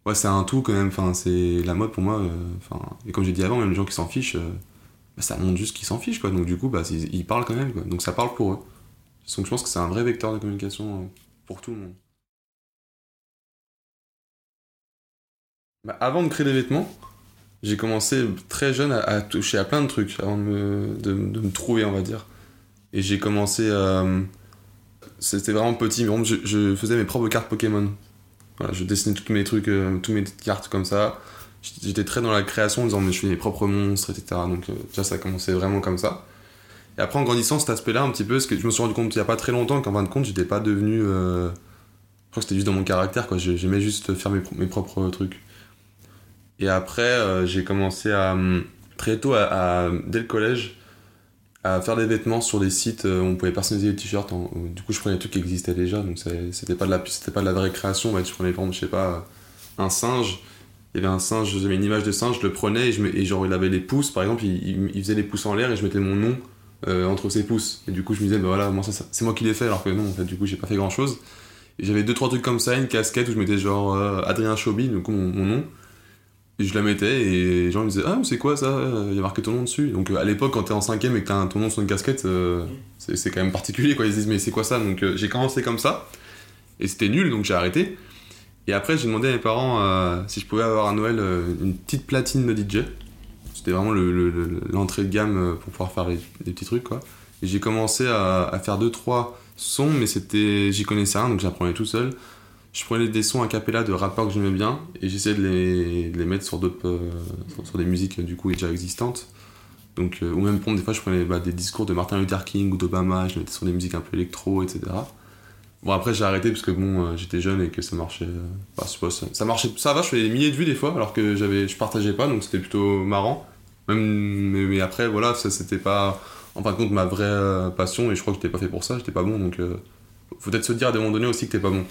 ouais, c'est un tout quand même. Enfin, c'est la mode pour moi. Euh, et comme j'ai dit avant, même les gens qui s'en fichent, euh, ça montre juste qu'ils s'en fichent quoi. Donc du coup, bah, ils, parlent quand même quoi. Donc ça parle pour eux. Donc je pense que c'est un vrai vecteur de communication euh, pour tout le monde. Bah, avant de créer des vêtements, j'ai commencé très jeune à, toucher à plein de trucs avant de me, trouver, on va dire. Et j'ai commencé. Euh, c'était vraiment petit, mais je, je, faisais mes propres cartes Pokémon. Je dessinais tous mes trucs, euh, toutes mes cartes comme ça. J'étais très dans la création en disant, mais je fais mes propres monstres, etc. Donc, euh, ça a commencé vraiment comme ça. Et après, en grandissant, cet aspect-là, un petit peu, parce que je me suis rendu compte il n'y a pas très longtemps qu'en fin de compte, j'étais pas devenu. je crois que c'était juste dans mon caractère, quoi. J'aimais juste faire mes, propres trucs. Et après, euh, j'ai commencé à, hum, très tôt, à, dès le collège, à faire des vêtements sur des sites où on pouvait personnaliser les t-shirts. Du coup, je prenais des trucs qui existaient déjà, donc c'était pas, de la, pas de la vraie création. je prenais, par exemple, je sais pas, un singe. Il y avait un singe, j'avais une image de singe, je le prenais et, je, et genre il avait les pouces, par exemple, il, faisait les pouces en l'air et je mettais mon nom euh, entre ses pouces. Et du coup, je me disais, bah voilà, moi, c'est moi qui l'ai fait, alors que non, en fait, du coup, j'ai pas fait grand chose. J'avais deux, trois trucs comme ça, une casquette où je mettais genre euh, Adrien Chauby, du coup, mon nom. Et je la mettais et les gens me disaient Ah, c'est quoi ça? Il y a marqué ton nom dessus. Donc à l'époque, quand t'es en cinquième et que t'as ton nom sur une casquette, euh, c'est quand même particulier quoi. Ils se disent Mais c'est quoi ça? Donc euh, j'ai commencé comme ça et c'était nul donc j'ai arrêté. Et après, j'ai demandé à mes parents euh, si je pouvais avoir à Noël une petite platine de DJ. C'était vraiment l'entrée de gamme pour pouvoir faire des petits trucs quoi. Et j'ai commencé à, faire 2-3 sons, mais c'était j'y connaissais rien donc j'apprenais tout seul je prenais des sons a cappella de rappeurs que j'aimais bien et j'essayais de les, les mettre sur, euh, des musiques du coup déjà existantes. Donc, euh, ou même des fois je prenais bah, des discours de Martin Luther King ou d'Obama, je mettais sur des musiques un peu électro, etc. Bon après j'ai arrêté parce que bon euh, j'étais jeune et que ça marchait. Bah, pas, ça, ça, marchait, ça va, je faisais des milliers de vues des fois alors que j'avais, je partageais pas donc c'était plutôt marrant. Mais, après voilà, ça c'était pas en fin de compte ma vraie passion et je crois que j'étais pas fait pour ça, j'étais pas bon donc faut peut-être se dire à un moment donné aussi que t'es pas bon.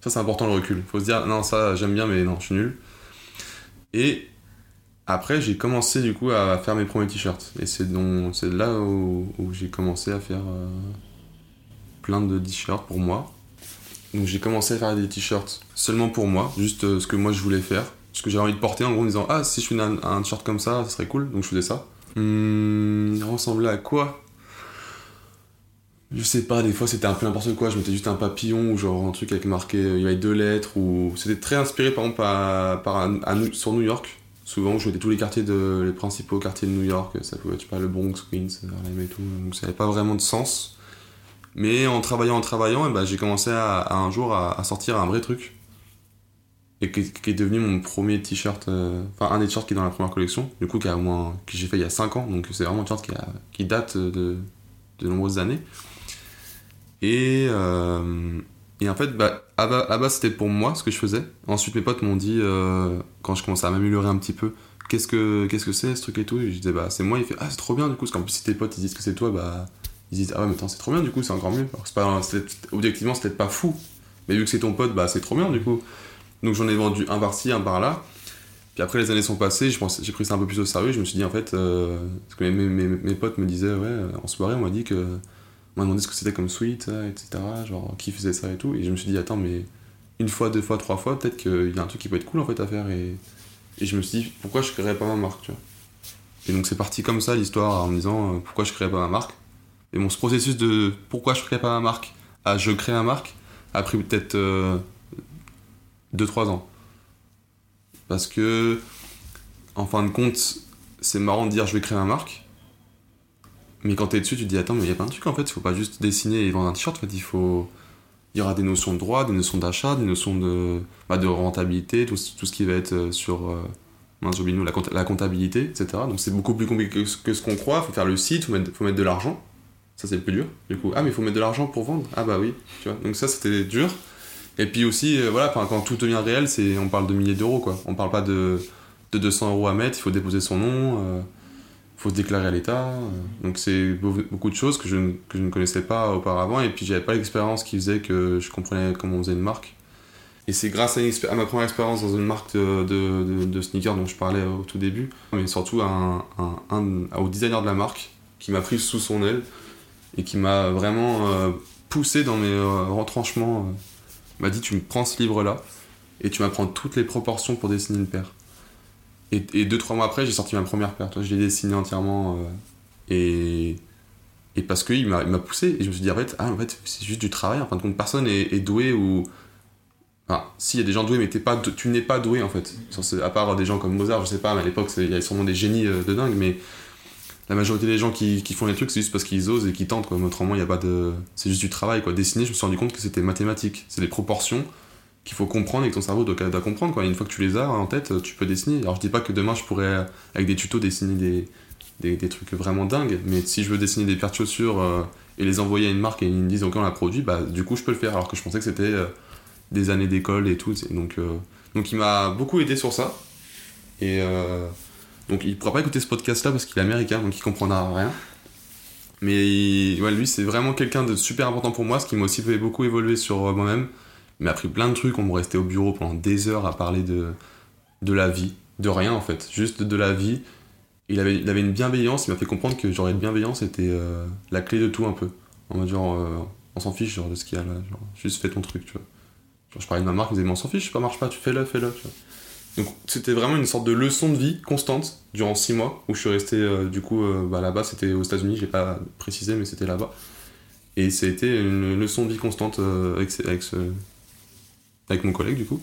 Ça, c'est important le recul. Faut se dire, non, ça, j'aime bien, mais non, je suis nul. Et après, j'ai commencé du coup à faire mes premiers t-shirts. Et c'est là où, j'ai commencé à faire euh, plein de t-shirts pour moi. Donc j'ai commencé à faire des t-shirts seulement pour moi, juste euh, ce que moi je voulais faire. Ce que j'avais envie de porter en gros en disant Ah, si je fais un, t-shirt comme ça, ça serait cool. Donc je faisais ça. Hum, il ressemblait à quoi? Je sais pas, des fois c'était un peu n'importe quoi, je mettais juste un papillon ou genre un truc avec marqué, il y avait deux lettres, ou c'était très inspiré par exemple sur New York. Souvent je mettais tous les quartiers, les principaux quartiers de New York, ça pouvait être pas, le Bronx, Queens, Harlem et tout, donc ça n'avait pas vraiment de sens. Mais en travaillant, en travaillant, et eh ben, j'ai commencé à, un jour à, sortir un vrai truc. Et qui, est devenu mon premier t-shirt, euh, enfin un des t-shirts qui est dans la première collection, du coup qui a moins, que j'ai fait il y a 5 ans, donc c'est vraiment un t-shirt qui, qui date de, de nombreuses années. Et, euh, et en fait, bah, à bas, c'était pour moi ce que je faisais. Ensuite, mes potes m'ont dit, euh, quand je commençais à m'améliorer un petit peu, qu'est-ce que qu'est-ce que c'est ce truc et tout. Et je disais, bah, c'est moi. Il fait, ah, c'est trop bien du coup. Parce qu'en plus, si tes potes ils disent que c'est toi, bah, ils disent, ah ouais, mais attends, c'est trop bien du coup, c'est encore mieux. Alors, pas, objectivement, c'était pas fou. Mais vu que c'est ton pote, bah, c'est trop bien du coup. Donc, j'en ai vendu un par-ci, un par-là. Puis après, les années sont passées, j'ai pris ça un peu plus au sérieux. Je me suis dit, en fait, euh, parce que mes, potes me disaient, ouais, en soirée, on m'a dit que m'a demandé ce que c'était comme suite, etc. Genre, qui faisait ça et tout. Et je me suis dit, attends, mais une fois, deux fois, trois fois, peut-être qu'il y a un truc qui peut être cool en fait à faire. Et, et je me suis dit, pourquoi je créerais pas ma marque, tu vois? Et donc c'est parti comme ça l'histoire en me disant, euh, pourquoi je créerais pas ma marque? Et mon processus de pourquoi je créerais pas ma marque à je crée ma marque a pris peut-être 2-3 euh, ans. Parce que, en fin de compte, c'est marrant de dire je vais créer ma marque mais quand t'es dessus, tu te dis, attends, mais il y a plein de trucs en fait, il faut pas juste dessiner et vendre un t-shirt, en fait, il faut. Il y aura des notions de droit, des notions d'achat, des notions de, bah, de rentabilité, tout, tout, ce qui va être euh, sur. Euh, la, comptabilité, etc. Donc c'est beaucoup plus compliqué que, ce qu'on croit. Il faut faire le site, faut mettre, faut mettre de l'argent. Ça, c'est le plus dur. Du coup, ah, mais il faut mettre de l'argent pour vendre Ah, bah oui, tu vois. Donc ça, c'était dur. Et puis aussi, euh, voilà, quand tout devient réel, c'est, on parle de milliers d'euros, quoi. On parle pas de, de 200 euros à mettre, il faut déposer son nom faut se déclarer à l'État. Euh. Donc c'est beaucoup de choses que je, que je ne connaissais pas auparavant et puis j'avais pas l'expérience qui faisait que je comprenais comment on faisait une marque. Et c'est grâce à, ma première expérience dans une marque de, de, de, sneakers dont je parlais au tout début, mais surtout un, un, au designer de la marque qui m'a pris sous son aile et qui m'a vraiment euh, poussé dans mes euh, retranchements. m'a dit tu me prends ce livre là et tu m'apprends toutes les proportions pour dessiner une paire. Et, deux, trois mois après, j'ai sorti ma première paire. Je l'ai dessinée entièrement. Euh, et, et parce qu'il m'a, m'a poussé. Et je me suis dit, en fait, ah, en fait c'est juste du travail. En fin de compte, personne est, doué ou. Enfin, si, y a des gens doués, mais pas, tu n'es pas doué, en fait. À part des gens comme Mozart, je sais pas, mais à l'époque, il y avait sûrement des génies euh, de dingue. Mais la majorité des gens qui, qui font les trucs, c'est juste parce qu'ils osent et qu'ils tentent. Quoi. Autrement, il a pas de. C'est juste du travail. Quoi. Dessiner, je me suis rendu compte que c'était mathématique. C'est des proportions qu'il faut comprendre et que ton cerveau doit, doit comprendre. Quoi. une fois que tu les as en tête, tu peux dessiner. Alors je dis pas que demain je pourrais, avec des tutos, dessiner des, des, des trucs vraiment dingues, mais si je veux dessiner des paires de chaussures euh, et les envoyer à une marque et ils me disent ok on l'a produit, bah du coup je peux le faire. Alors que je pensais que c'était euh, des années d'école et tout. Donc, euh, donc il m'a beaucoup aidé sur ça. Et donc il pourra pas écouter ce podcast là parce qu'il est américain donc il comprendra rien. Mais lui c'est vraiment quelqu'un de super important pour moi, ce qui m'a aussi fait beaucoup évoluer sur moi-même il m'a appris plein de trucs, on me restait au bureau pendant des heures à parler de, de la vie, de rien en fait, juste de la vie. Il avait, il avait une bienveillance, il m'a fait comprendre que genre une bienveillance était euh, la clé de tout un peu. En mode genre, euh, on s'en fiche genre, de ce qu'il y a là, juste fais ton truc, tu vois. Je parlais de ma marque, il disait, mais on s'en fiche, ça marche pas, tu fais-le, fais-le. Donc c'était vraiment une sorte de leçon de vie constante durant six mois où je suis resté euh, du coup bah, là-bas, c'était aux États-Unis, j'ai pas précisé, mais c'était là-bas. Et c'était une leçon de vie constante avec, avec mon collègue du coup.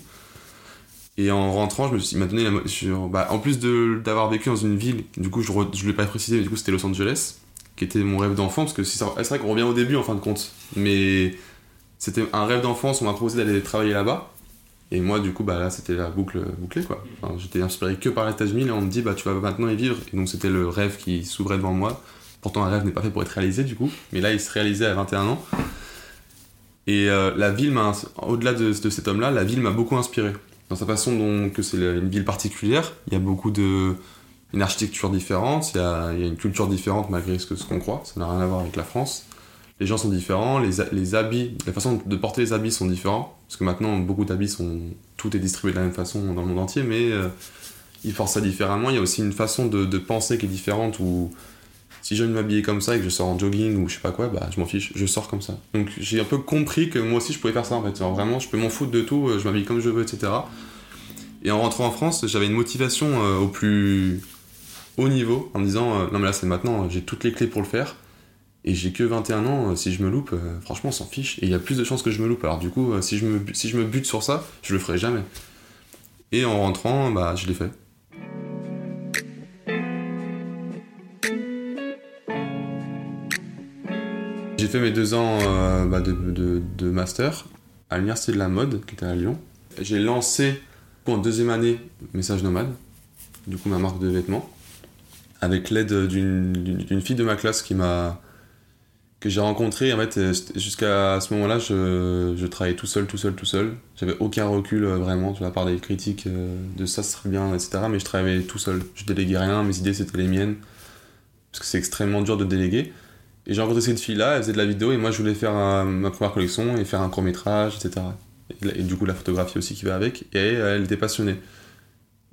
Et en rentrant, je me suis, m'a donné la, bah, en plus d'avoir vécu dans une ville, du coup je, je l'ai pas précisé, mais du coup c'était Los Angeles, qui était mon rêve d'enfant, parce que c'est vrai qu'on revient au début en fin de compte, mais c'était un rêve d'enfance, on m'a proposé d'aller travailler là-bas, et moi du coup bah là c'était la boucle bouclée quoi. J'étais inspiré que par les États-Unis, on me dit bah tu vas maintenant y vivre, et donc c'était le rêve qui s'ouvrait devant moi. Pourtant un rêve n'est pas fait pour être réalisé du coup, mais là il se réalisait à 21 ans. Et euh, la ville m'a, au-delà de, cet homme-là, la ville m'a beaucoup inspiré. Dans sa façon dont que c'est une ville particulière, il y a beaucoup de, une architecture différente, il y a, il y a une culture différente malgré ce, que, ce qu'on croit, ça n'a rien à voir avec la France. Les gens sont différents, les, habits, la façon de porter les habits sont différents, parce que maintenant beaucoup d'habits sont, tout est distribué de la même façon dans le monde entier, mais euh, ils forcent ça différemment. Il y a aussi une façon de, penser qui est différente où si j'ai envie de m'habiller comme ça et que je sors en jogging ou je sais pas quoi, bah je m'en fiche, je sors comme ça. Donc j'ai un peu compris que moi aussi je pouvais faire ça en fait. Vraiment, je peux m'en foutre de tout, euh, je m'habille comme je veux, etc. Et en rentrant en France, j'avais une motivation euh, au plus haut niveau en me disant non mais là c'est maintenant, j'ai toutes les clés pour le faire. Et j'ai que 21 ans, si je me loupe, franchement, on s'en fiche. Et il y a plus de chances que je me loupe. Alors du coup, si je me, si je me bute sur ça, je le ferai jamais. Et en rentrant, bah, je l'ai fait. J'ai fait mes deux ans euh, bah, de, master à l'université de la mode qui était à Lyon. J'ai lancé en deuxième année Message Nomade, du coup ma marque de vêtements, avec l'aide d'une fille de ma classe qui m'a que j'ai rencontrée. En fait, euh, jusqu'à ce moment-là, je, travaillais tout seul, tout seul, tout seul. J'avais aucun recul euh, vraiment, à part des critiques de ça, serait bien, etc. Mais je travaillais tout seul. Je déléguais rien, mes idées c'était les miennes. Parce que c'est extrêmement dur de déléguer. Et j'ai rencontré cette fille-là, elle faisait de la vidéo et moi je voulais faire ma première collection et faire un court métrage, etc. Et, du coup la photographie aussi qui va avec. Et elle, était passionnée.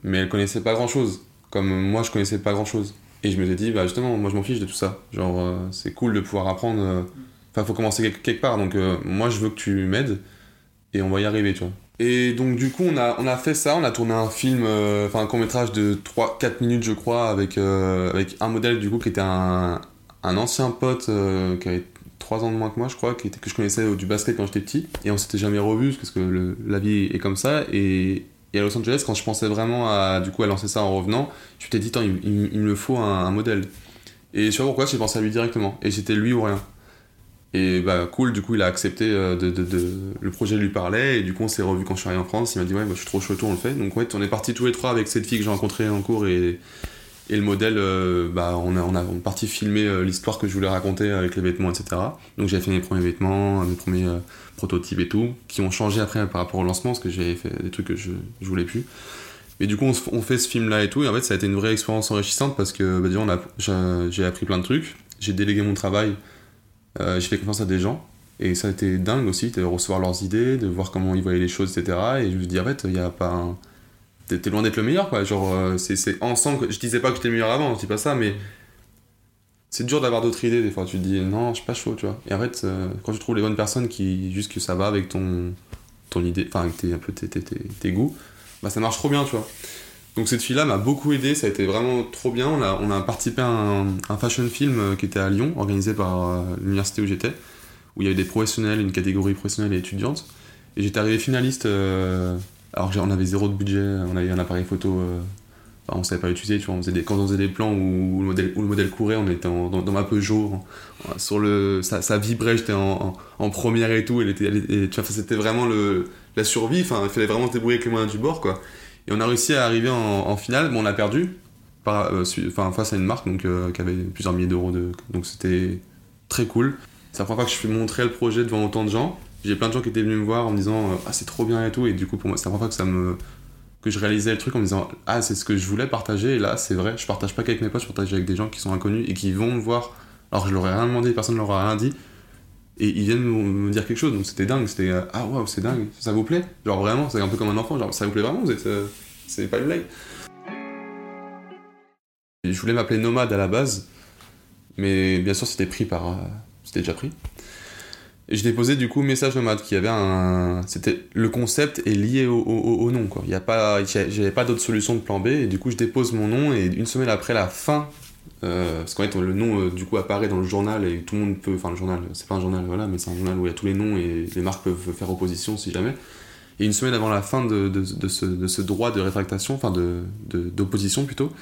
Mais elle connaissait pas grand-chose. Comme moi je connaissais pas grand-chose. Et je me suis dit, bah justement, moi je m'en fiche de tout ça. Genre, euh, c'est cool de pouvoir apprendre. Euh, enfin, faut commencer quelque, part. Donc, euh, moi je veux que tu m'aides et on va y arriver, tu vois. Et donc, du coup, on a, on a fait ça. On a tourné un film, enfin un court métrage de 3-4 minutes, je crois, avec, avec un modèle du coup qui était un, un ancien pote euh, qui avait 3 ans de moins que moi, je crois, qui était, que je connaissais du basket quand j'étais petit. Et on s'était jamais revus parce que la vie est comme ça. Et, à Los Angeles, quand je pensais vraiment à, du coup, à lancer ça en revenant, je m'étais dit, il, il, me faut un, modèle. Et je sais pas pourquoi, j'ai pensé à lui directement. Et c'était lui ou rien. Et bah cool, du coup il a accepté euh, de, le projet lui parlait et du coup on s'est revu quand je suis arrivé en France. Il m'a dit ouais bah, je suis trop chouette, on le fait. Donc ouais, on est partis tous les trois avec cette fille que j'ai rencontrée en cours et, et le modèle, euh, bah, on, a, on, a, parti filmer euh, l'histoire que je voulais raconter avec les vêtements, etc. Donc j'ai fait mes premiers vêtements, mes premiers euh, prototypes et tout, qui ont changé après par rapport au lancement, parce que j'ai fait des trucs que je, je voulais plus. Et du coup, on, fait ce film-là et tout, et en fait, ça a été une vraie expérience enrichissante parce que, bah, j'ai appris plein de trucs, j'ai délégué mon travail, j'ai fait confiance à des gens, et ça a été dingue aussi, de recevoir leurs idées, de voir comment ils voyaient les choses, etc. Et je me dis, en fait, il n'y a pas t'es loin d'être le meilleur quoi. Genre euh, c'est ensemble je disais pas que j'étais le meilleur avant je dis pas ça mais c'est dur d'avoir d'autres idées des fois. Tu te dis non je suis pas chaud tu vois. Et en fait euh, quand tu trouves les bonnes personnes qui juste que ça va avec ton ton idée enfin avec tes, un peu tes, tes, tes, goûts bah ça marche trop bien tu vois. Donc cette fille là m'a beaucoup aidé ça a été vraiment trop bien. On a, on a participé à un, fashion film euh, qui était à Lyon organisé par l'université où j'étais où il y avait des professionnels une catégorie professionnelle et étudiante et j'étais arrivé finaliste alors on avait zéro de budget, on avait un appareil photo, euh, on savait pas l'utiliser, on des, quand on faisait des plans où, le, modèle, courait, on était dans, ma Peugeot, ça, vibrait, j'étais en, première et tout, c'était vraiment la survie, enfin, il fallait vraiment se débrouiller avec les moyens du bord. Et on a réussi à arriver en, finale, mais on a perdu, euh, enfin, face à une marque euh, qui avait plusieurs milliers d'euros, de, donc c'était très cool. C'est la première fois que je fais montrer le projet devant autant de gens j'ai plein de gens qui étaient venus me voir en me disant euh, ah c'est trop bien et tout. Et du coup pour moi c'est la première fois que ça me que je réalisais le truc en me disant ah c'est ce que je voulais partager. Et là c'est vrai je partage pas qu'avec mes potes je partage avec des gens qui sont inconnus et qui vont me voir. Alors je leur ai rien demandé personne ne leur a rien dit. Et ils viennent me dire quelque chose. Donc c'était dingue. C'était euh, ah waouh c'est dingue. Ça vous plaît? Genre vraiment c'est un peu comme un enfant. Genre ça vous plaît vraiment? Vous êtes euh, c'est pas une blague. Je voulais m'appeler nomade à la base. Mais bien sûr c'était pris par c'était déjà pris et je déposé du coup Message Nomade, qui avait un. C'était le concept est lié au, au, nom quoi. Il y a pas, j'avais pas d'autre solution de plan B et du coup je dépose mon nom et une semaine après la fin, euh, parce qu'en fait le nom euh, du coup apparaît dans le journal et tout le monde peut, enfin le journal, c'est pas un journal voilà, mais c'est un journal où il y a tous les noms et les marques peuvent faire opposition si jamais. Et une semaine avant la fin de, de, de, ce, de ce, droit de rétractation, enfin d'opposition plutôt,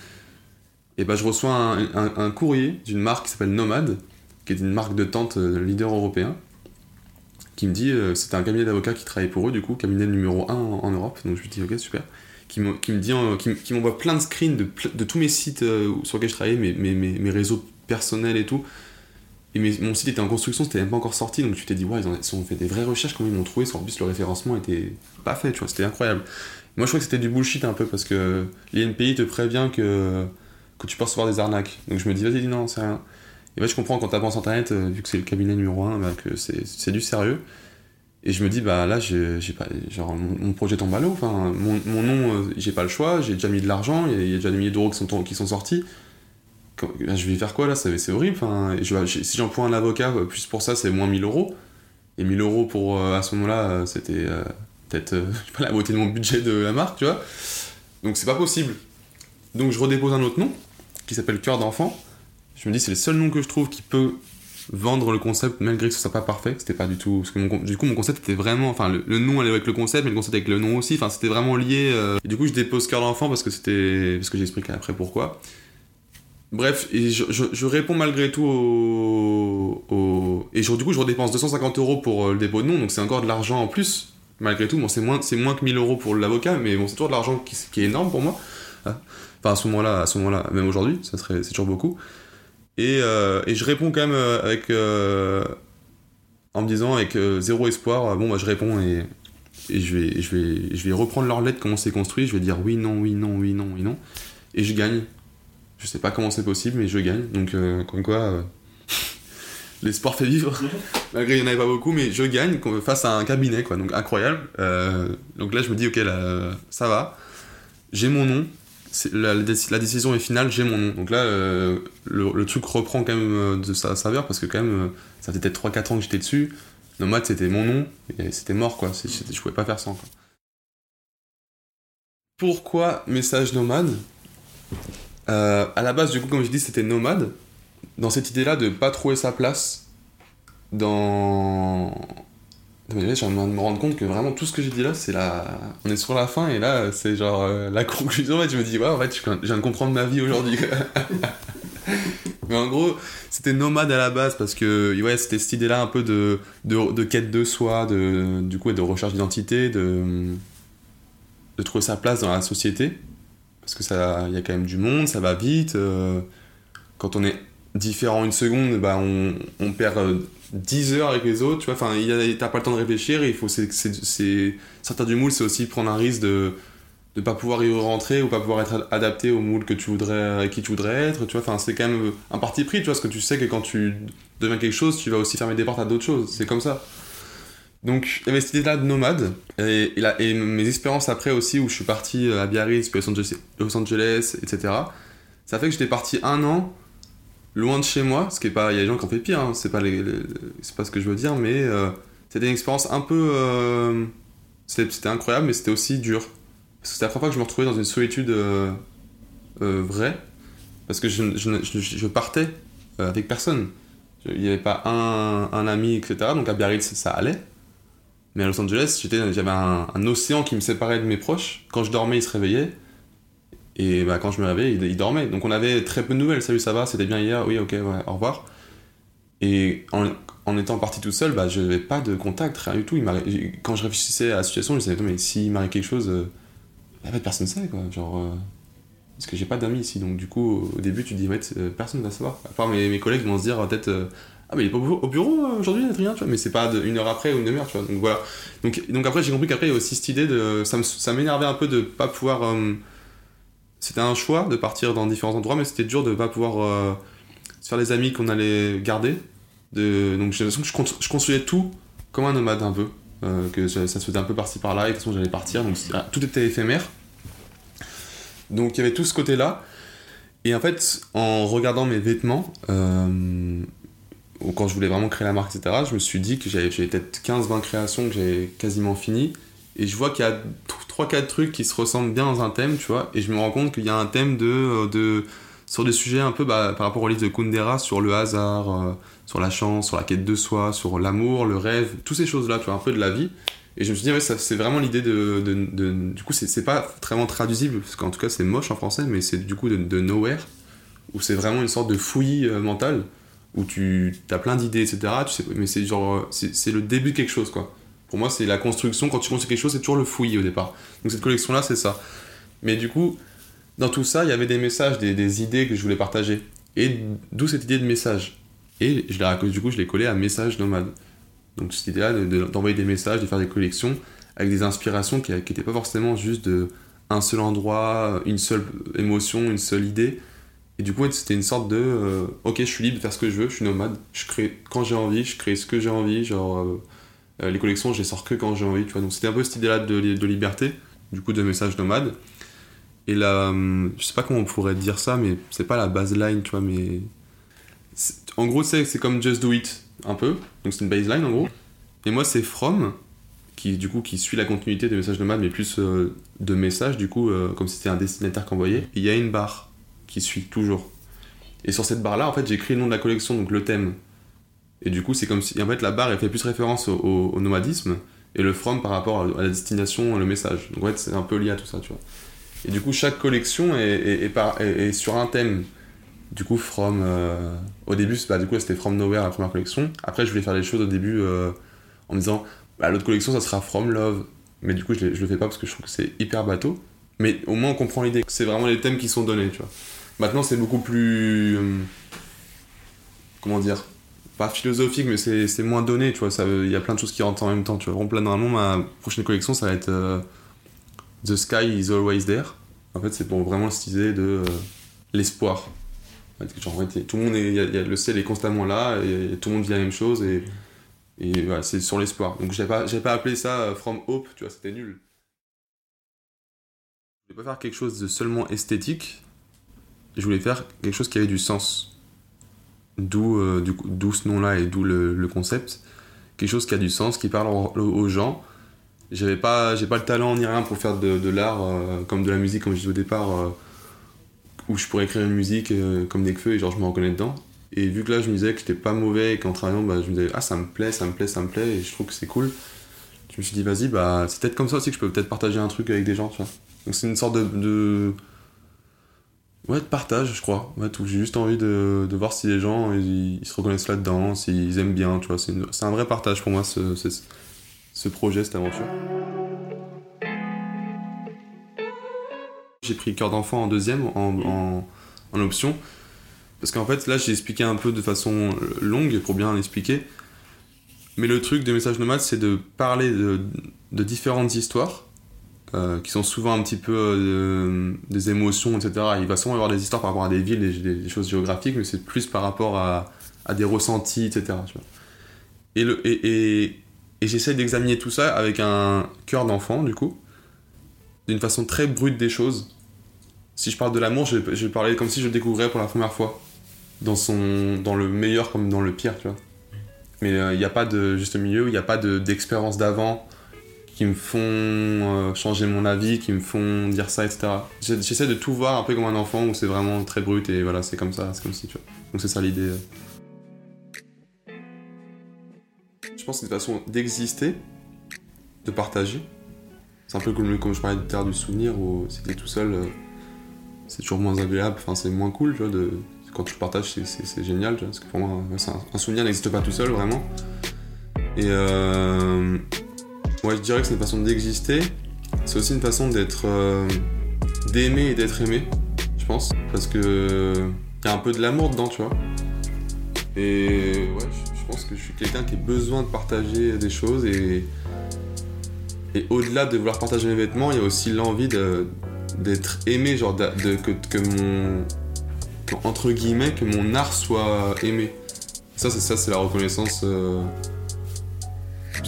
et ben je reçois un, un, un courrier d'une marque qui s'appelle Nomade, qui est une marque de tente euh, leader européen qui me dit, euh, c'était un cabinet d'avocats qui travaillait pour eux, du coup, cabinet numéro 1 en, Europe, donc je lui dis, ok, super, qui, me, qui me dit, qui, m'envoie plein de screens de, de tous mes sites euh, sur lesquels je travaillais, mes, mes, mes, réseaux personnels et tout. Et mon site était en construction, c'était même pas encore sorti, donc tu t'es dit, ouais, ils ont, fait des vraies recherches, comment ils m'ont trouvé, en plus le référencement était pas fait, tu vois, c'était incroyable. Moi je crois que c'était du bullshit un peu, parce que l'INPI te prévient que, que tu peux recevoir des arnaques. Donc je me dis, vas-y, non, c'est rien. Et bah, je comprends quand t'avances internet, euh, vu que c'est le cabinet numéro 1, bah, que c'est du sérieux. Et je me dis, bah là, j'ai pas, genre, mon, projet tombe à l'eau. Enfin, mon, mon nom, euh, j'ai pas le choix, j'ai déjà mis de l'argent, il y, a déjà des milliers d'euros qui sont, qui sont sortis. je vais faire quoi là? C'est horrible. Enfin, je, si j'emploie un avocat, euh, plus pour ça, c'est moins 1000 euros. Et 1000 euros pour, à ce moment-là, c'était peut-être pas la moitié de mon budget de la marque, tu vois. Donc c'est pas possible. Donc je redépose un autre nom, qui s'appelle Cœur d'enfant je me dis c'est le seul nom que je trouve qui peut vendre le concept malgré que ce soit pas parfait. C'était pas du tout. Du coup, mon concept était vraiment. Enfin, le, nom allait avec le concept, mais le concept avec le nom aussi. Enfin, c'était vraiment lié. Euh. Du coup, je dépose cœur d'enfant parce que c'était. Parce que j'expliquerai après pourquoi. Bref, je, je, réponds malgré tout au. Et du coup, je redépense 250 euros pour euh, le dépôt de nom, donc c'est encore de l'argent en plus. Malgré tout, bon, c'est moins, moins que 1000 euros pour l'avocat, mais c'est toujours de l'argent qui, qui, est énorme pour moi. Enfin, à ce moment-là, à ce moment-là, même aujourd'hui, ça serait, c'est toujours beaucoup. Et, euh, et, je réponds quand même euh, avec, euh, en me disant avec zéro espoir, bon bah je réponds et, et je, vais, je, vais, je vais reprendre leur lettre, comment c'est construit, je vais dire oui, non, oui, non, oui, non, oui, non, et je gagne. Je sais pas comment c'est possible, mais je gagne. Donc, comme quoi, l'espoir fait vivre. Malgré il n'y en avait pas beaucoup, mais je gagne face à un cabinet, quoi. Donc, incroyable. donc là, je me dis, ok, là, ça va. J'ai mon nom, la, décision est finale, j'ai mon nom. Donc là, euh, le, truc reprend quand même euh, de sa saveur parce que quand même, euh, ça fait peut-être 3-4 ans que j'étais dessus. Nomade, c'était mon nom et c'était mort quoi. Je pouvais pas faire ça. Quoi. Pourquoi message nomade? À la base, du coup, comme je dis, c'était nomade. Dans cette idée-là de pas trouver sa place dans je viens de me rendre compte que vraiment tout ce que j'ai dit là, c'est la. On est sur la fin et là, c'est genre euh, la conclusion. Et je me dis, ouais, en fait, je viens de comprendre ma vie aujourd'hui. Mais en gros, c'était nomade à la base parce que ouais, c'était cette idée-là un peu de, de, de, quête de soi, de, du coup, de recherche d'identité, de, de trouver sa place dans la société. Parce que ça, il y a quand même du monde, ça va vite. Euh, quand on est différent une seconde, bah on, perd euh, 10 heures avec les autres, tu vois, enfin, t'as pas le temps de réfléchir, il faut, c'est, sortir du moule, c'est aussi prendre un risque de ne pas pouvoir y rentrer ou pas pouvoir être adapté au moule que tu voudrais, qui tu voudrais être, tu vois, enfin, c'est quand même un parti pris, tu vois, parce que tu sais que quand tu deviens quelque chose, tu vas aussi fermer des portes à d'autres choses, c'est comme ça. Donc, il y avait cette idée-là de nomade, et, et, mes expériences après aussi, où je suis parti à Biarritz, puis Los Angeles, etc., ça fait que j'étais parti un an loin de chez moi, ce qui est pas, il y a des gens qui ont fait pire, hein, c'est pas c'est pas ce que je veux dire, mais euh, c'était une expérience un peu, euh, c'était incroyable, mais c'était aussi dur, parce que c'était la première fois que je me retrouvais dans une solitude euh, vraie, parce que je, partais avec personne, il n'y avait pas un, ami, etc. Donc à Biarritz ça allait, mais à Los Angeles j'avais un, un océan qui me séparait de mes proches. Quand je dormais, ils se réveillaient et bah, quand je me réveillais, il, dormait. Donc on avait très peu de nouvelles. Salut, ça va? C'était bien hier? Oui, ok, au revoir. Et en, étant parti tout seul, bah, je n'avais pas de contact, rien du tout. Quand je réfléchissais à la situation, je me disais, mais s'il m'arrive quelque chose, euh, personne ne sait, quoi. Genre, euh, parce que j'ai pas d'amis ici. Donc du coup, au début, tu te dis, ouais, euh, personne ne va savoir. À part mes, mes collègues vont se dire, peut-être, ah, mais il est pas au bureau aujourd'hui, Adrien, tu vois. Mais c'est pas une heure après ou une demi-heure, tu vois. Donc voilà. Donc, donc après, j'ai compris qu'après, il y a aussi cette idée de. Ça m'énervait un peu de pas pouvoir c'était un choix de partir dans différents endroits, mais c'était dur de ne pas pouvoir euh, se faire des amis qu'on allait garder. De, donc j'ai l'impression que je, construisais tout comme un nomade un peu. Euh, que ça, se faisait un peu par-ci par-là, et de toute façon j'allais partir, donc ah, tout était éphémère. Donc il y avait tout ce côté-là. Et en fait, en regardant mes vêtements, euh, quand je voulais vraiment créer la marque, etc., je me suis dit que j'avais peut-être 15-20 créations que j'avais quasiment fini. Et je vois qu'il y a 3-4 trucs qui se ressemblent bien dans un thème, tu vois, et je me rends compte qu'il y a un thème de, euh, de sur des sujets un peu bah, par rapport au livre de Kundera sur le hasard, euh, sur la chance, sur la quête de soi, sur l'amour, le rêve, toutes ces choses-là, tu vois, un peu de la vie. Et je me suis dit, ouais, c'est vraiment l'idée de, de, Du coup, c'est pas vraiment traduisible, parce qu'en tout cas, c'est moche en français, mais c'est du coup de, nowhere, où c'est vraiment une sorte de fouillis euh, mentale, où tu as plein d'idées, etc. Tu sais, mais c'est genre. C'est le début de quelque chose, quoi. Pour moi, c'est la construction. Quand tu construis quelque chose, c'est toujours le fouillis au départ. Donc cette collection-là, c'est ça. Mais du coup, dans tout ça, il y avait des messages, des, idées que je voulais partager. Et d'où cette idée de message. Et je du coup, je l'ai collé à message nomade. Donc cette idée-là d'envoyer des messages, de faire des collections avec des inspirations qui n'étaient pas forcément juste de un seul endroit, une seule émotion, une seule idée. Et du coup, c'était une sorte de euh, ok, je suis libre de faire ce que je veux, je suis nomade, je crée quand j'ai envie, je crée ce que j'ai envie, genre. Euh, euh, les collections, je les sors que quand j'ai envie, tu vois. Donc c'était un peu cette idée-là de, liberté, du coup de message nomade. Et là, hum, je sais pas comment on pourrait dire ça, mais c'est pas la baseline, tu vois, mais. En gros, c'est comme Just Do It, un peu. Donc c'est une baseline en gros. Et moi, c'est From, qui du coup qui suit la continuité des messages nomades, mais plus euh, de messages, du coup, euh, comme si c'était un destinataire qu'envoyé. Et il y a une barre qui suit toujours. Et sur cette barre-là, en fait, j'ai écrit le nom de la collection, donc le thème Et du coup, c'est comme si. En fait, la barre, elle fait plus référence au, nomadisme et le from par rapport à la destination, le message. Donc, en fait, c'est un peu lié à tout ça, tu vois. Et du coup, chaque collection est, est, sur un thème. Du coup, From. Euh, au début, bah, du coup, c'était From Nowhere, la première collection. Après, je voulais faire les choses au début euh, en me disant, bah, l'autre collection, ça sera From Love. Mais du coup, je, je le fais pas parce que je trouve que c'est hyper bateau. Mais au moins, on comprend l'idée. C'est vraiment les thèmes qui sont donnés, tu vois. Maintenant, c'est beaucoup plus. Euh, comment dire Pas philosophique, mais c'est moins donné, tu vois. Il y a plein de choses qui rentrent en même temps, tu vois. Normalement, ma prochaine collection, ça va être. The Sky is Always There. En fait, c'est pour vraiment styliser de euh, l'espoir. Genre, tout le monde est, le ciel est constamment là et, tout le monde vit la même chose et, voilà, c'est sur l'espoir. Donc, j'ai pas, pas appelé ça euh, From Hope, tu vois, c'était nul. Je voulais pas faire quelque chose de seulement esthétique, je voulais faire quelque chose qui avait du sens. D'où euh, ce nom-là et d'où le, le, concept. Quelque chose qui a du sens, qui parle aux gens. J'avais pas j'ai pas le talent ni rien pour faire de, de l'art euh, comme de la musique comme je disais au départ euh, où je pourrais écrire une musique comme des feux et genre je me reconnais dedans. Et vu que là je me disais que j'étais pas mauvais et qu'en travaillant bah, je me disais ah ça me plaît ça me plaît ça me plaît et je trouve que c'est cool. Je me suis dit vas-y bah c'est peut-être comme ça aussi que je peux peut-être partager un truc avec des gens tu vois. Donc c'est une sorte de, ouais de partage je crois ouais, où j'ai juste envie de, de, voir si les gens ils, se reconnaissent là-dedans s'ils aiment bien tu vois c'est un vrai partage pour moi ce, ce projet, cette aventure. J'ai pris Cœur d'enfant en deuxième, en, en, option. Parce qu'en fait, là, j'ai expliqué un peu de façon longue pour bien l'expliquer. Mais le truc de Message Nomade, c'est de parler de, de différentes histoires, euh, qui sont souvent un petit peu euh, des émotions, etc. Il va souvent y avoir des histoires par rapport à des villes, des, choses géographiques, mais c'est plus par rapport à, des ressentis, etc. Et, le, j'essaie d'examiner tout ça avec un cœur d'enfant, du coup, d'une façon très brute des choses. Si je parle de l'amour, je, vais parler comme si je le découvrais pour la première fois. Dans, son, dans le meilleur comme dans le pire, tu vois. Mais il euh, n'y a pas de juste milieu, il n'y a pas d'expérience d'avant qui me font euh, changer mon avis, qui me font dire ça, etc. J'essaie de tout voir un peu comme un enfant où c'est vraiment très brut et voilà, c'est comme ça, c'est comme si, tu vois. Donc c'est ça l'idée. Je pense que c'est une façon d'exister, de partager. C'est un peu comme, comme je parlais de terre du souvenir où si t'es tout seul, euh, c'est toujours moins agréable, enfin c'est moins cool, tu vois, quand tu partages c'est génial, tu vois, parce que pour moi un, souvenir n'existe pas tout seul vraiment. Et euh, ouais, je dirais que c'est une façon d'exister, c'est aussi une façon d'être, euh, d'aimer et d'être aimé, je pense, parce que il y a un peu de l'amour dedans, tu vois. Et ouais, je pense que je suis quelqu'un qui a besoin de partager des choses et, et au-delà de vouloir partager mes vêtements, il y a aussi l'envie d'être aimé, genre de, que, que, mon. entre guillemets, que mon art soit aimé. Ça, c'est ça, c'est la reconnaissance. Euh,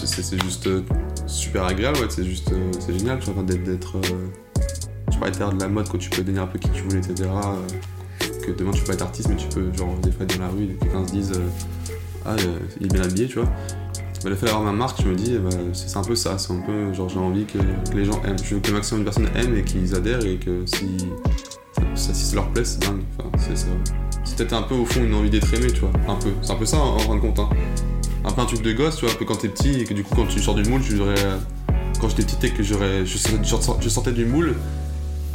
c'est juste euh, super agréable, ouais, c'est juste. Euh, c'est génial, tu d'être. tu peux faire de la mode quand tu peux donner un peu qui tu veux, etc. que demain tu peux être artiste, mais tu peux, genre, des fois être dans la rue, quelqu'un se dise ah, euh, il est bien habillé, tu vois. Bah, le fait d'avoir ma marque, je me dis, bah, c'est un peu ça. C'est un peu, genre, j'ai envie que, les gens aiment. Je veux que le maximum de personnes aiment et qu'ils adhèrent et que si ça, si leur plaît, c'est dingue. C'est peut-être un peu au fond une envie d'être aimé, tu vois. Un peu. C'est un peu ça en, fin de compte. Hein. Un peu un truc de gosse, tu vois, un peu quand t'es petit et que du coup, quand tu sors du moule, tu aurais. Quand j'étais petit et que j'aurais, je, sortais du moule,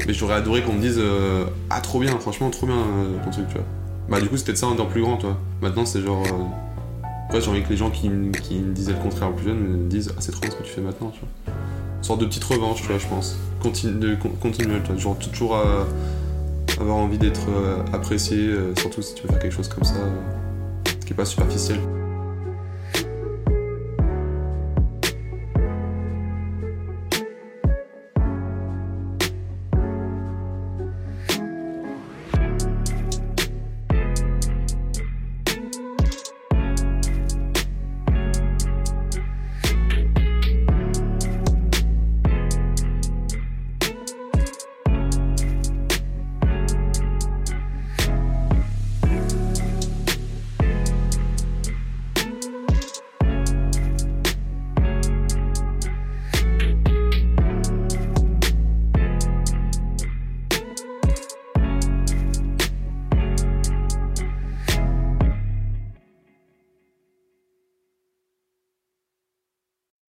mais j'aurais adoré qu'on me dise euh, Ah, trop bien, franchement, trop bien euh, ton truc, tu vois. Bah, du coup, c'était ça en plus grand, tu vois. Maintenant, c'est genre j'ai envie que les gens qui, qui, me disaient le contraire plus jeune me disent Ah, c'est trop bien ce que tu fais maintenant, tu vois. Sorte de petite revanche, tu vois, je pense. Continue, tu vois. Genre, toujours euh, avoir envie d'être euh, apprécié, euh, surtout si tu veux faire quelque chose comme ça, qui est pas superficiel.